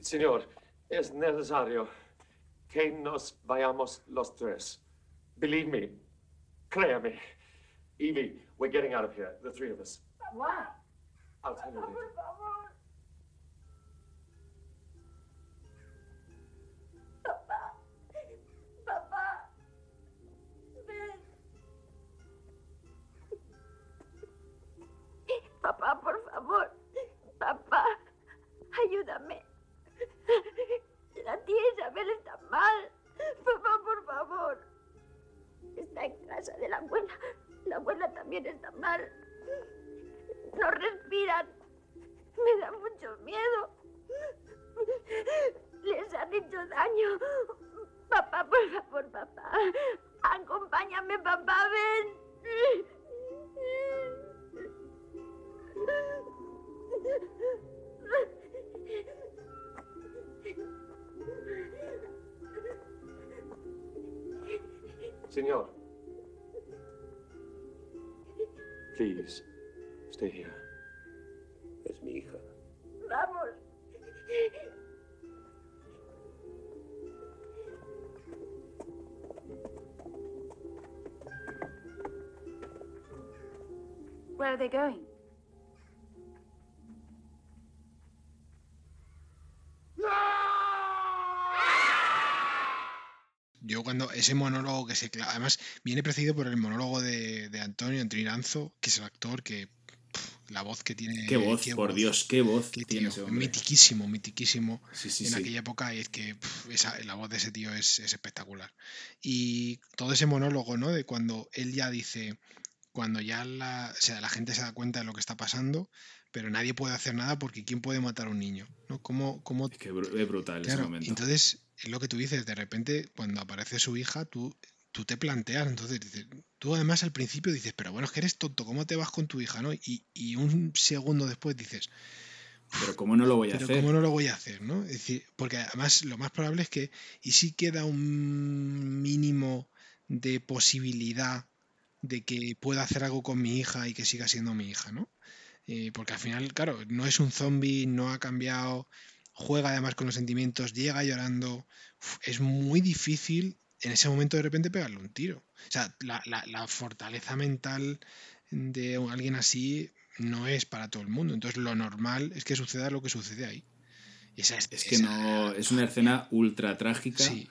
Señor, es necesario que nos vayamos los tres. Believe me, créame. Evie, we're getting out of here, the three of us. Why? I'll tell you later. Papá. Papá. Ven. Papá, por favor. Papá, ayúdame. La tía Isabel está mal. Papá, por favor. Está en casa de la abuela. La abuela también está mal. No respiran. Me da mucho miedo. Les han hecho daño. Papá, por favor, papá. Acompáñame, papá, ven. Señor. Please, stay here. Es mi hija. Vamos. Where are they going? Yo cuando ese monólogo que se... cla- Además, viene precedido por el monólogo de, de Antonio Antonio que es el actor que... la voz que tiene... Qué voz, por Dios, qué voz qué tiene ese mitiquísimo, mitiquísimo Sí, sí, en sí. aquella época y es que pf, esa, la voz de ese tío es, es espectacular. Y todo ese monólogo, ¿no? De cuando él ya dice, cuando ya la, o sea, la gente se da cuenta de lo que está pasando, pero nadie puede hacer nada porque ¿quién puede matar a un niño? ¿no? ¿Cómo, cómo Es que es brutal ese Claro, momento. entonces es lo que tú dices, de repente cuando aparece su hija, tú, tú te planteas, entonces dices, tú además al principio dices, pero bueno, es que eres tonto, ¿cómo te vas con tu hija? ¿no? Y, y un segundo después dices, Pero ¿cómo no lo voy a pero hacer? ¿cómo no lo voy a hacer? ¿no? Es decir, porque además lo más probable es que, y si queda un mínimo de posibilidad de que pueda hacer algo con mi hija y que siga siendo mi hija, ¿no? Eh, porque al final, claro, no es un zombie, no ha cambiado, juega además con los sentimientos, llega llorando. Uf, es muy difícil en ese momento de repente pegarle un tiro. O sea, la, la- la fortaleza mental de alguien así no es para todo el mundo. Entonces lo normal es que suceda lo que sucede ahí. Esa Es que no. Es una escena ultra trágica. Sí,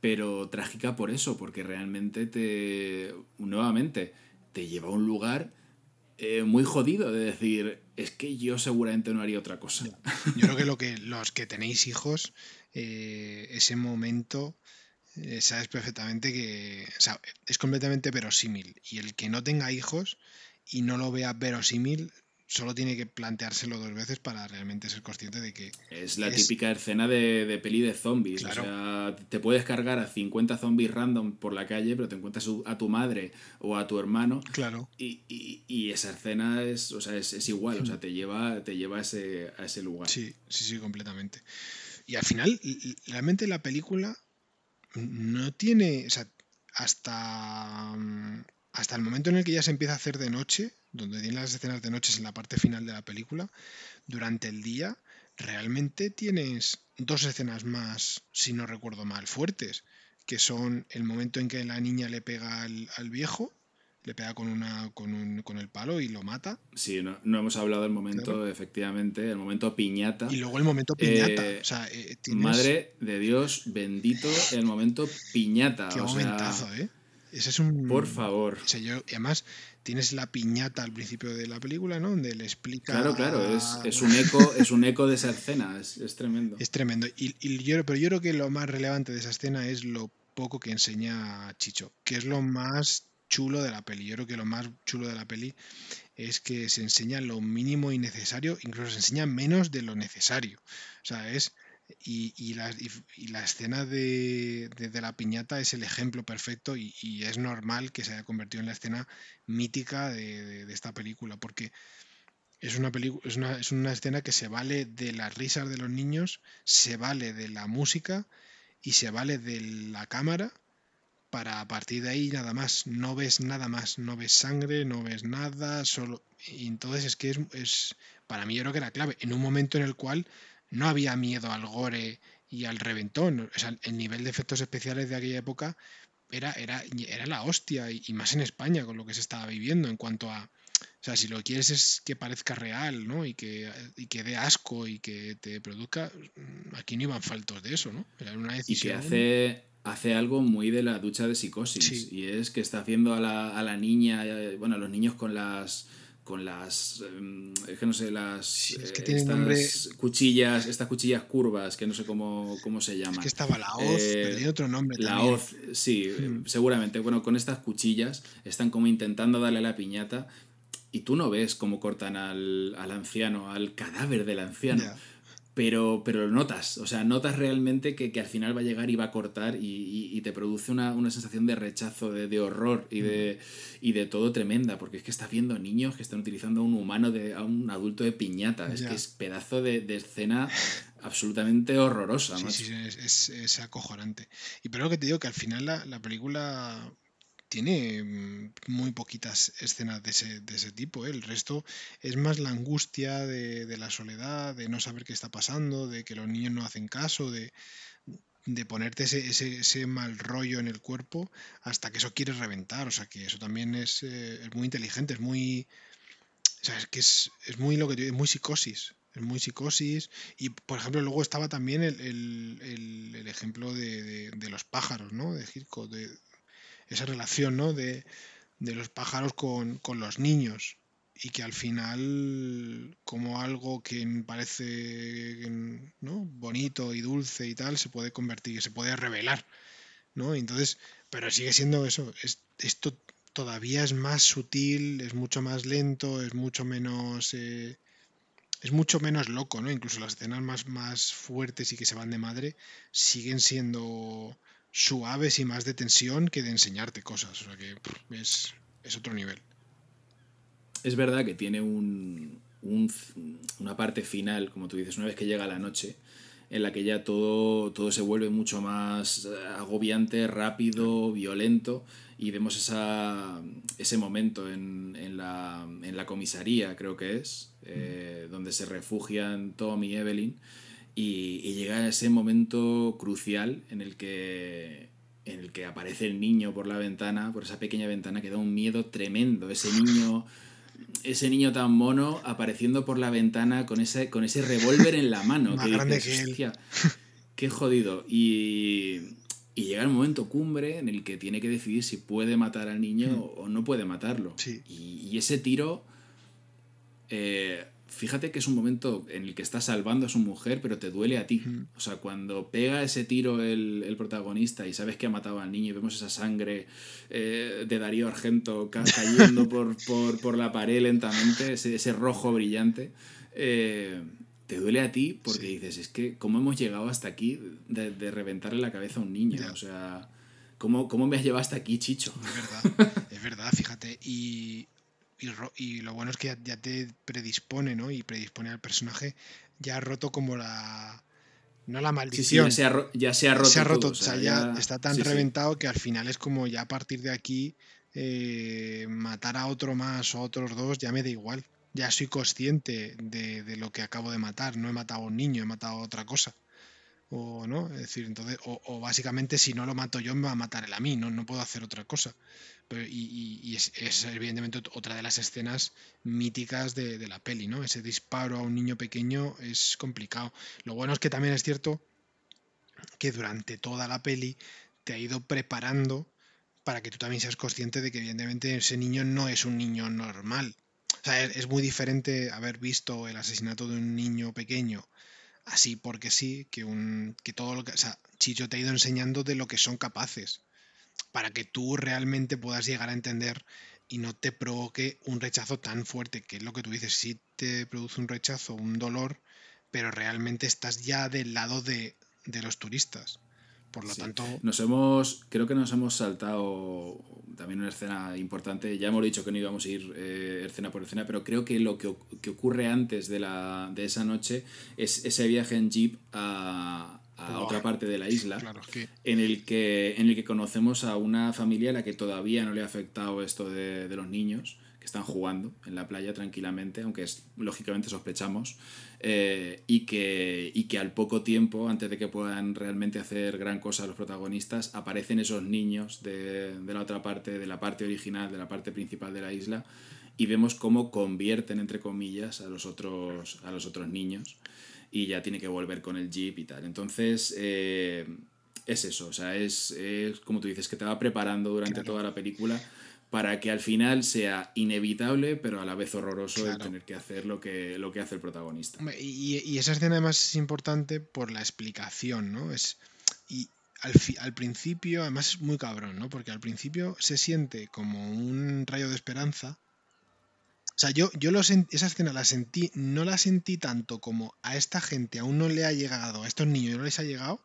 Pero trágica por eso, porque realmente te. Nuevamente, te lleva a un lugar eh, muy jodido de decir. Es que yo seguramente no haría otra cosa. Yo creo que, lo que los que tenéis hijos, eh, ese momento, eh, sabes perfectamente que es completamente verosímil. Y el que no tenga hijos y no lo vea verosímil, solo tiene que planteárselo dos veces para realmente ser consciente de que Es la Es- típica escena de, de peli de zombies. Claro. O sea, te puedes cargar a 50 zombies random por la calle, pero te encuentras a tu madre o a tu hermano. Claro. Y, y- y esa escena es, o sea, es, es igual, o sea, te lleva, te lleva a, ese, a ese lugar. Sí, sí, sí, completamente. Y al final, realmente la película no tiene, o sea, hasta, mm, hasta el momento en el que ya se empieza a hacer de noche, donde tiene las escenas de noche en la parte final de la película, durante el día, realmente tienes dos escenas más, si no recuerdo mal, fuertes, que son el momento en que la niña le pega al, al viejo, le pega con, una, con, un- con el palo y lo mata, Sí, no, no hemos hablado del momento, Claro. efectivamente, el momento piñata. y luego el momento piñata. Eh, o sea, eh, tienes- Madre de Dios, bendito el momento piñata. Qué o sea, ¿eh? Ese es un. por favor. Y además, tienes la piñata al principio de la película, ¿no? Donde le explica. Claro, claro, es, es un eco, es un eco de esa escena, es, es tremendo. Es tremendo. Y, y yo, pero yo creo que lo más relevante de esa escena es lo poco que enseña Chicho, que es lo más chulo de la peli. Yo creo que lo más chulo de la peli es que se enseña lo mínimo y necesario, incluso se enseña menos de lo necesario. O sea, es y, la, escena de, la piñata es el ejemplo perfecto y, es normal que se haya convertido en la escena mítica de, esta película, porque es una, pelicu- es, una, es una escena que se vale de las risas de los niños, se vale de la música y se vale de la cámara para a partir de ahí nada más. No ves nada más, no ves sangre, no ves nada, solo... Y entonces es que es, es- para mí yo creo que era clave, en un momento en el cual no había miedo al gore y al reventón. O sea, el nivel de efectos especiales de aquella época era, era, era la hostia, y, y más en España, con lo que se estaba viviendo en cuanto a... O sea, si lo quieres es que parezca real, ¿no? Y que, y que dé asco y que te produzca... Aquí no iban faltos de eso, ¿no? Era una Y que hace, hace algo muy de la ducha de psicosis. Sí. Y es que está haciendo a la, a la niña, eh, bueno, a los niños con las con las em, es que no sé las es que eh, estas nombre- cuchillas estas cuchillas curvas que no sé cómo, cómo se llaman Es que estaba la hoz, Eh, pero otro nombre la también. hoz sí Hmm. seguramente bueno con estas cuchillas están como intentando darle a la piñata y tú no ves cómo cortan al, al anciano al cadáver del anciano. Pero, pero lo notas, o sea, notas realmente que, que al final va a llegar y va a cortar y, y- y te produce una, una sensación de rechazo, de, de horror y de, y de todo tremenda, porque es que estás viendo niños que están utilizando a un humano, de, a un adulto de piñata, es Ya. que es pedazo de, de escena absolutamente horrorosa, sí, sí, es, es- es acojonante. Y pero lo que te digo, que al final la, la película tiene mm, muy poquitas escenas de ese, de ese tipo. ¿eh? El resto es más la angustia de, de la soledad, de no saber qué está pasando, de que los niños no hacen caso, de, de ponerte ese, ese, ese mal rollo en el cuerpo hasta que eso quiere reventar. O sea, que eso también es, eh, es muy inteligente, es muy... O sea, es que es, es muy lo que es muy psicosis. Es muy psicosis. Y, por ejemplo, luego estaba también el, el- el- ejemplo de, de- de los pájaros, ¿no? De Hitchcock, de esa relación, ¿no? De, de los pájaros con, con los niños. Y que al final, como algo que parece ¿no? bonito y dulce y tal, se puede convertir, se puede revelar. ¿no? Entonces, pero sigue siendo eso. Es, esto todavía es más sutil, es mucho más lento, es mucho menos. eh, es mucho menos loco, ¿no? Incluso las escenas más, más fuertes y que se van de madre siguen siendo suaves y más de tensión que de enseñarte cosas. O sea que es, es otro nivel. Es verdad que tiene un, un- una parte final, como tú dices, una vez que llega la noche, en la que ya todo, todo se vuelve mucho más eh, agobiante, rápido, violento, y vemos esa, ese momento en, en la, en la comisaría, creo que es, eh, donde se refugian Tom y Evelyn, y, y llega ese momento crucial en el que en el que aparece el niño por la ventana, por esa pequeña ventana que da un miedo tremendo. Ese niño, ese niño tan mono apareciendo por la ventana con ese, con ese revólver en la mano. Más que grande dices, que él. "Hostia, qué jodido. Y, y llega el momento cumbre en el que tiene que decidir si puede matar al niño Hmm. o no puede matarlo. Sí. Y, y ese tiro, eh, fíjate que es un momento en el que está salvando a su mujer, pero te duele a ti. O sea, cuando pega ese tiro el, el protagonista y sabes que ha matado al niño y vemos esa sangre eh, de Darío Argento ca- cayendo por, por, por la pared lentamente, ese, ese rojo brillante, eh, te duele a ti porque dices, es que cómo hemos llegado hasta aquí de, de reventarle la cabeza a un niño. O sea, ¿cómo, ¿cómo me has llevado hasta aquí, Chicho? Es verdad, es verdad, fíjate. Y, y, lo bueno es que ya, ya te predispone, ¿no? Y predispone al personaje. Ya ha roto como la. No la Sí, sí, maldición. ya se ha, ya se ha roto. se ha roto, todo, o sea, ya está tan sí, sí. reventado que al final es como ya a partir de aquí eh, matar a otro más o a otros dos ya me da igual. Ya soy consciente de, de lo que acabo de matar. No he matado a un niño, he matado a otra cosa. O no, es decir, entonces, o, básicamente si no lo mato yo me va a matar él a mí, no, no puedo hacer otra cosa. Pero, y y- es, evidentemente ot- otra de las escenas míticas de, de la peli, ¿no? Ese disparo a un niño pequeño es complicado. Lo bueno es que también es cierto que durante toda la peli te ha ido preparando para que tú también seas consciente de que evidentemente ese niño no es un niño normal. O sea, es muy diferente haber visto el asesinato de un niño pequeño así porque sí, que, un, que todo lo que... O sea, Chicho te ha ido enseñando de lo que son capaces, para que tú realmente puedas llegar a entender y no te provoque un rechazo tan fuerte, que es lo que tú dices, sí te produce un rechazo, un dolor, pero realmente estás ya del lado de, de los turistas. Por lo tanto. Nos hemos. Creo que nos hemos saltado también una escena importante. Ya hemos dicho que no íbamos a ir eh, escena por escena, pero creo que lo que, que, ocurre antes de, la, de esa noche es ese viaje en Jeep a, a otra parte de la isla, en, el que, en el que conocemos a una familia a la que todavía no le ha afectado esto de, de los niños que están jugando en la playa tranquilamente, aunque es, lógicamente sospechamos, eh, y, que, y que al poco tiempo, antes de que puedan realmente hacer gran cosa los protagonistas, aparecen esos niños de, de la otra parte, de la parte original, de la parte principal de la isla, y vemos cómo convierten, entre comillas, a los otros, a los otros niños y ya tiene que volver con el jeep y tal. Entonces, eh, es eso, o sea, es, es, como tú dices, que te va preparando durante toda la película para que al final sea inevitable, pero a la vez horroroso el tener que hacer lo que, lo que hace el protagonista. Y, y, esa escena además es importante por la explicación, ¿no? Es, y al, al principio, además es muy cabrón, ¿no? Porque al principio se siente como un rayo de esperanza. O sea, yo, yo lo esa escena la sentí, no la sentí tanto como a esta gente aún no le ha llegado, a estos niños no les ha llegado,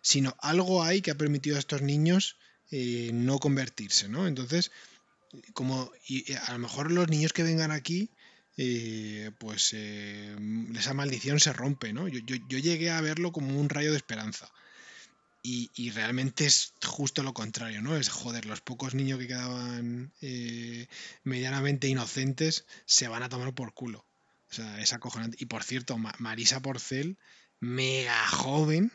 sino algo hay que ha permitido a estos niños eh, no convertirse, ¿no? Entonces, como y a lo mejor los niños que vengan aquí, eh, pues eh, esa maldición se rompe, ¿no? Yo, yo, llegué a verlo como un rayo de esperanza. Y, y, realmente es justo lo contrario, ¿no? Es joder, los pocos niños que quedaban medianamente inocentes se van a tomar por culo. O sea, es acojonante. Y por cierto, Marisa Porcel, mega joven,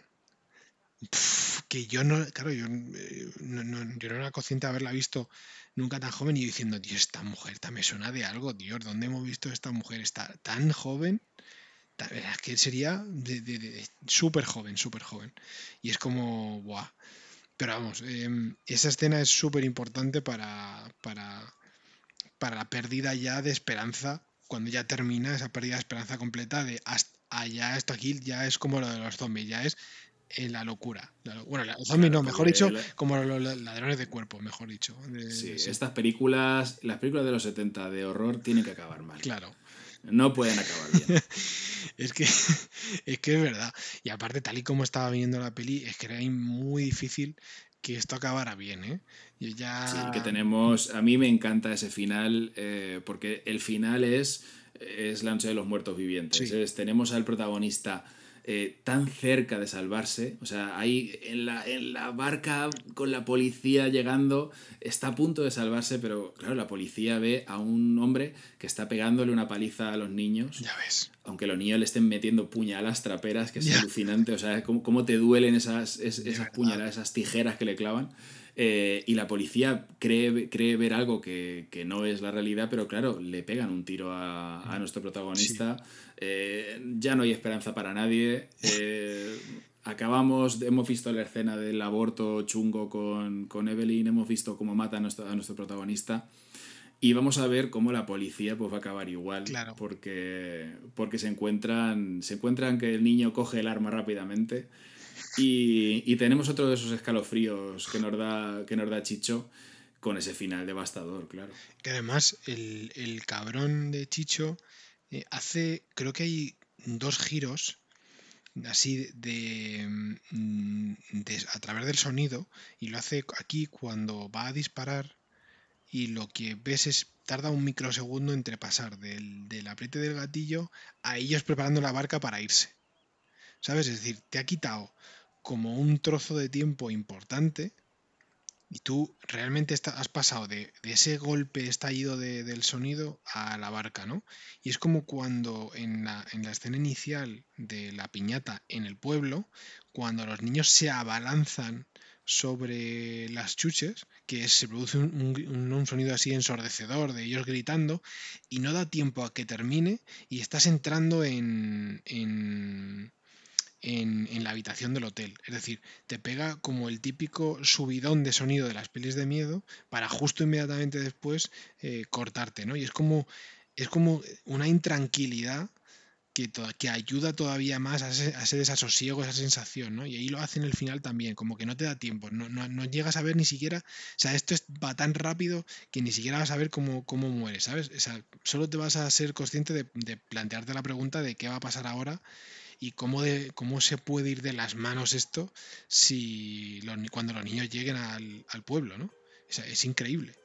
que yo no, claro, yo eh, no, yo era consciente de haberla visto nunca tan joven y diciendo, Dios, esta mujer me suena de algo, Dios, ¿dónde hemos visto esta mujer? Está tan joven, es que sería de, súper joven, súper joven. Y es como, guau. Pero vamos, em, esa escena es súper importante para, para, para la pérdida ya de esperanza, cuando ya termina esa pérdida de esperanza completa de hasta allá, esto aquí ya es como lo de los zombies, ya es en la locura. bueno, los zombies no, mejor dicho, como los ladrones de cuerpo, mejor dicho. sí, estas películas, las películas de los 70 de horror tienen que acabar mal. Claro. No pueden acabar bien. es, que, es que es verdad. Y aparte, tal y como estaba viendo la peli, es que era muy difícil que esto acabara bien, ¿eh? ya... Sí, que tenemos... A mí me encanta ese final, eh, porque el final es, es la noche de los muertos vivientes. tenemos al protagonista eh, tan cerca de salvarse. O sea, ahí en la, en la barca con la policía llegando, está a punto de salvarse, pero claro, la policía ve a un hombre que está pegándole una paliza a los niños. Ya ves. Aunque los niños le estén metiendo puñalas traperas, que es alucinante. O sea, cómo, cómo te duelen esas, esas puñalas, esas tijeras que le clavan. Eh, y la policía cree, cree ver algo que, que, no es la realidad, pero claro, le pegan un tiro a, a nuestro protagonista. Eh, ya no hay esperanza para nadie. Eh, acabamos, hemos visto la escena del aborto chungo con, con Evelyn, hemos visto cómo mata a nuestro, a nuestro protagonista. Y vamos a ver cómo la policía pues, va a acabar igual. Claro. Porque, porque se, encuentran, se encuentran que el niño coge el arma rápidamente. Y, y, tenemos otro de esos escalofríos que nos da, que nos da Chicho con ese final devastador, claro. Que además el, el cabrón de Chicho eh, hace, creo que hay dos giros así de, mm, de, a través del sonido y lo hace aquí cuando va a disparar y lo que ves es tarda un microsegundo entre pasar del, del apriete del gatillo a ellos preparando la barca para irse. ¿Sabes? Es decir, te ha quitado como un trozo de tiempo importante y tú realmente has pasado de, ese golpe estallido del sonido a la barca, ¿no? Y es como cuando en la, en la, escena inicial de la piñata en el pueblo, cuando los niños se abalanzan sobre las chuches, que se produce un, un, sonido así ensordecedor de ellos gritando, y no da tiempo a que termine y estás entrando en, en en, la habitación del hotel. Es decir, te pega como el típico subidón de sonido de las pelis de miedo para justo inmediatamente después eh, cortarte, ¿no? Y es como, es como una intranquilidad que, que ayuda todavía más a ese, desasosiego, esa sensación, ¿no? Y ahí lo hace en el final también, como que no te da tiempo, no, no, llegas a ver ni siquiera, o sea, esto va tan rápido que ni siquiera vas a ver cómo, cómo muere, ¿sabes? O sea, solo te vas a ser consciente de, plantearte la pregunta de qué va a pasar ahora y cómo, de, cómo se puede ir de las manos esto si cuando los niños lleguen al, al pueblo, ¿no? O sea, es increíble.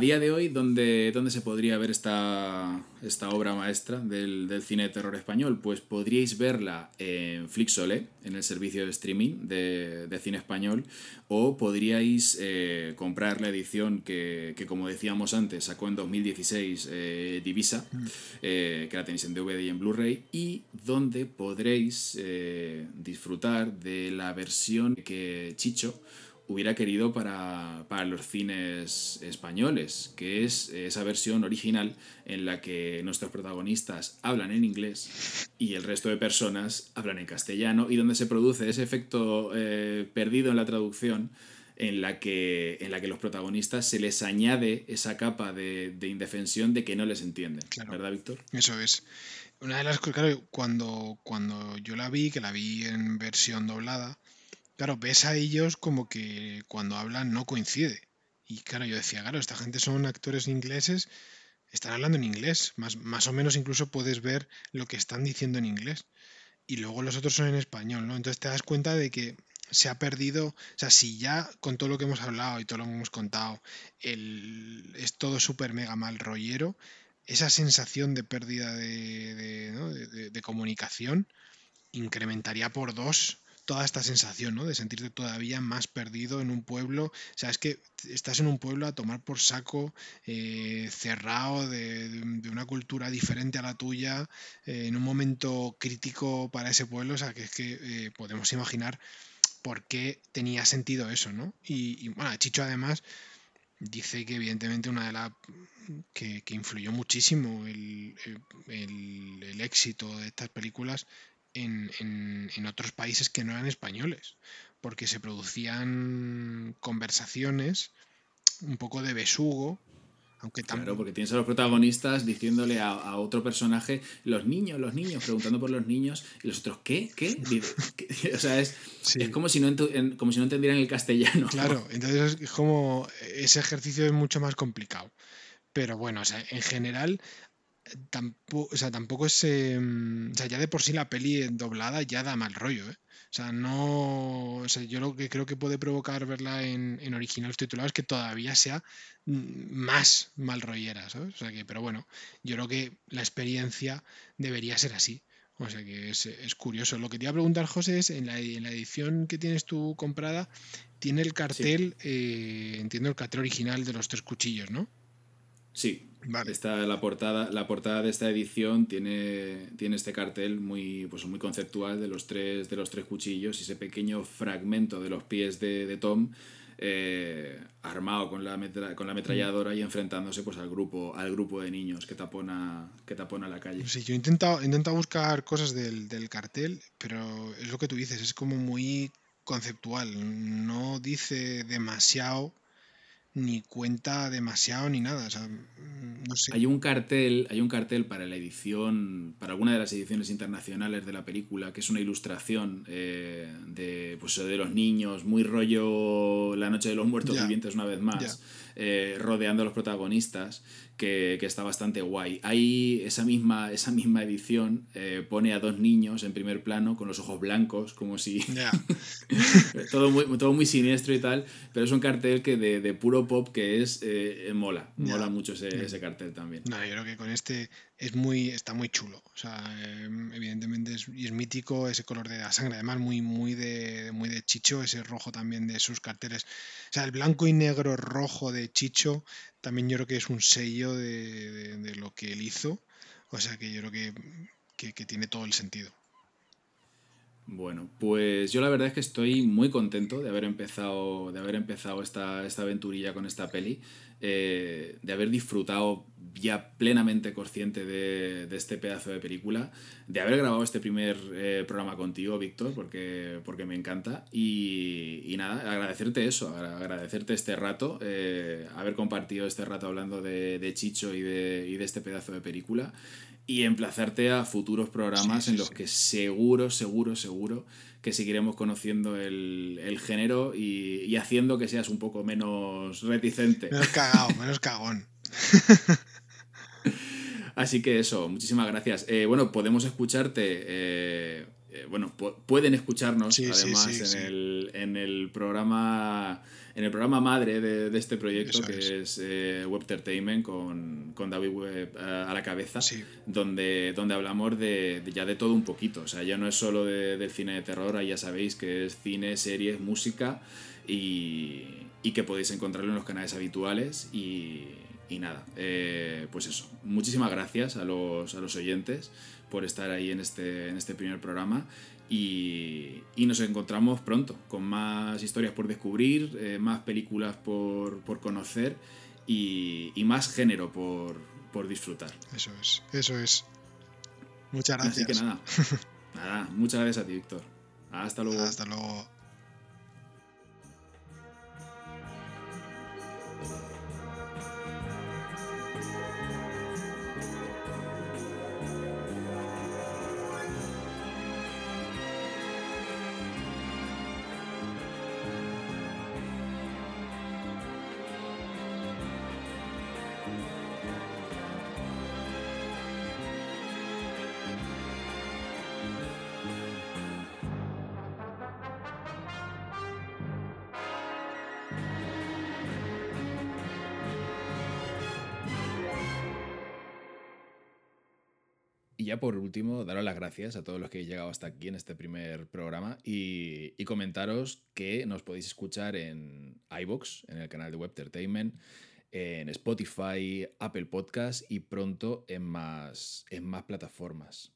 Día de hoy, ¿dónde, dónde se podría ver esta, esta obra maestra del, cine de terror español? Pues podríais verla en Flixolé, en el servicio de streaming de, cine español, o podríais eh, comprar la edición que, como decíamos antes, sacó en 2016 eh, Divisa, eh, que la tenéis en DVD y en Blu-ray, y donde podréis disfrutar de la versión que Chicho hubiera querido para, los cines españoles, que es esa versión original en la que nuestros protagonistas hablan en inglés y el resto de personas hablan en castellano y donde se produce ese efecto eh, perdido en la traducción en la, que, en la que los protagonistas se les añade esa capa de, indefensión de que no les entienden. ¿Verdad, Víctor? Eso es. Una de las cosas, claro, cuando, cuando yo la vi, que la vi en versión doblada, claro, ves a ellos como que cuando hablan no coincide. Y claro, yo decía, claro, esta gente son actores ingleses, están hablando en inglés, más, más o menos incluso puedes ver lo que están diciendo en inglés. Y luego los otros son en español, ¿no? Entonces te das cuenta de que se ha perdido, o sea, si ya con todo lo que hemos hablado y todo lo que hemos contado, el, es todo súper mega mal rollero, esa sensación de pérdida de, de comunicación incrementaría por dos toda esta sensación, ¿no? De sentirte todavía más perdido en un pueblo. O sea, es que estás en un pueblo a tomar por saco, eh, cerrado, de, una cultura diferente a la tuya, eh, en un momento crítico para ese pueblo. O sea, que es que eh, podemos imaginar por qué tenía sentido eso, ¿no? Y, bueno, Chicho además dice que evidentemente una de las que, influyó muchísimo el, el, éxito de estas películas en, en, otros países que no eran españoles, porque se producían conversaciones un poco de besugo. Aunque Claro, porque tienes a los protagonistas diciéndole a, otro personaje, los niños, los niños, preguntando por los niños, y los otros, ¿qué? ¿Qué? O sea, es, es como, si no como si no entendieran el castellano. Claro, entonces es como ese ejercicio es mucho más complicado. Pero bueno, o sea, en general tampoco, o sea, tampoco es. Em, o sea, ya de por sí la peli doblada ya da mal rollo, ¿eh? O sea, no. O sea, yo lo que creo que puede provocar verla en, en originales titulados es que todavía sea mm, más mal rollera, ¿sabes? O sea que, pero bueno, yo creo que la experiencia debería ser así. O sea que es, curioso. Lo que te iba a preguntar, José, es en la, en la edición que tienes tú comprada, tiene el cartel, eh, entiendo el cartel original de los tres cuchillos, ¿no? Sí, Vale. la portada, la portada de esta edición tiene, tiene este cartel muy, pues muy conceptual de los tres, de los tres cuchillos y ese pequeño fragmento de los pies de, Tom eh, armado con la, con la ametralladora y enfrentándose pues al grupo, al grupo de niños que tapona, que tapona la calle. Sí, yo he intentado, he intentado buscar cosas del, del cartel, pero es lo que tú dices, es como muy conceptual, no dice demasiado ni cuenta demasiado ni nada. O sea, no sé. Hay un cartel, hay un cartel para la edición, para alguna de las ediciones internacionales de la película, que es una ilustración eh, de, pues, de los niños, muy rollo La Noche de los Muertos. Vivientes una vez más. Eh, rodeando a los protagonistas, que, que está bastante guay. Ahí esa misma, esa misma edición eh, pone a dos niños en primer plano con los ojos blancos, como si todo muy, todo muy siniestro y tal, pero es un cartel que de, de puro pop que es eh, mola, mola mucho ese, ese cartel también. No, yo creo que con este es muy, está muy chulo. O sea, eh, evidentemente es, es mítico ese color de la sangre, además muy, muy de, muy de Chicho, ese rojo también de sus carteles. O sea, el blanco y negro rojo de Chicho también yo creo que es un sello de, de- lo que él hizo. O sea que yo creo que, que- que tiene todo el sentido. Bueno, pues yo la verdad es que estoy muy contento de haber empezado, de haber empezado esta, esta aventurilla con esta peli, eh, de haber disfrutado ya plenamente consciente de, de este pedazo de película, de haber grabado este primer eh, programa contigo, Víctor, porque, porque me encanta. Y, y nada, agradecerte eso, agra- agradecerte este rato, eh, haber compartido este rato hablando de, de Chicho y de, y de este pedazo de película. Y emplazarte a futuros programas Sí, sí, en los sí. que seguro, seguro, seguro que seguiremos conociendo el, el género y, y haciendo que seas un poco menos reticente. Menos cagado, menos cagón. Así que eso, muchísimas gracias. Eh, bueno, podemos escucharte. eh, eh, bueno, pu- pueden escucharnos Sí, además sí, en. El, en el programa en el programa madre de, de este proyecto Eso que es. es, eh, Web Entertainment con, con David Webb eh, a la cabeza Sí. donde, donde hablamos de, de ya de todo un poquito o sea ya no es solo de- del cine de terror ahí ya sabéis que es cine series música y, y que podéis encontrarlo en los canales habituales y, y nada, eh, pues eso. Muchísimas gracias a los, a los oyentes por estar ahí en este, en este primer programa y, y nos encontramos pronto con más historias por descubrir, eh, más películas por, por conocer y, y más género por, por disfrutar. Eso es, eso es. Muchas gracias. Así que nada, nada, muchas gracias a ti, Víctor. Hasta luego. Hasta luego. Por último, daros las gracias a todos los que habéis llegado hasta aquí en este primer programa y, comentaros que nos podéis escuchar en iBox, en el canal de Web Entertainment, en Spotify, Apple Podcast y pronto en más, en más plataformas.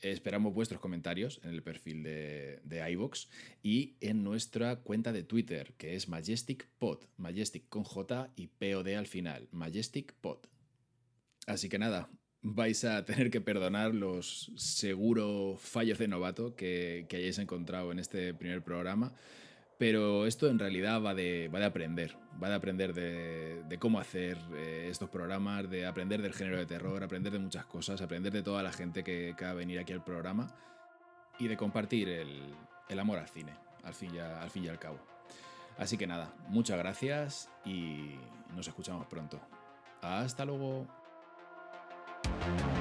Esperamos vuestros comentarios en el perfil de, de iVoox y en nuestra cuenta de Twitter, que es Majestic Pod, Majestic con J y POD al final, Majestic Pod. Así que nada, vais a tener que perdonar los seguro fallos de novato que, que hayáis encontrado en este primer programa. Pero esto en realidad va de, va de aprender, va de aprender de, de cómo hacer eh, estos programas, de aprender del género de terror, aprender de muchas cosas, aprender de toda la gente que, que va a venir aquí al programa y de compartir el, el amor al cine, al fin, ya, al fin y al cabo. Así que nada, muchas gracias y nos escuchamos pronto. Hasta luego. Bye.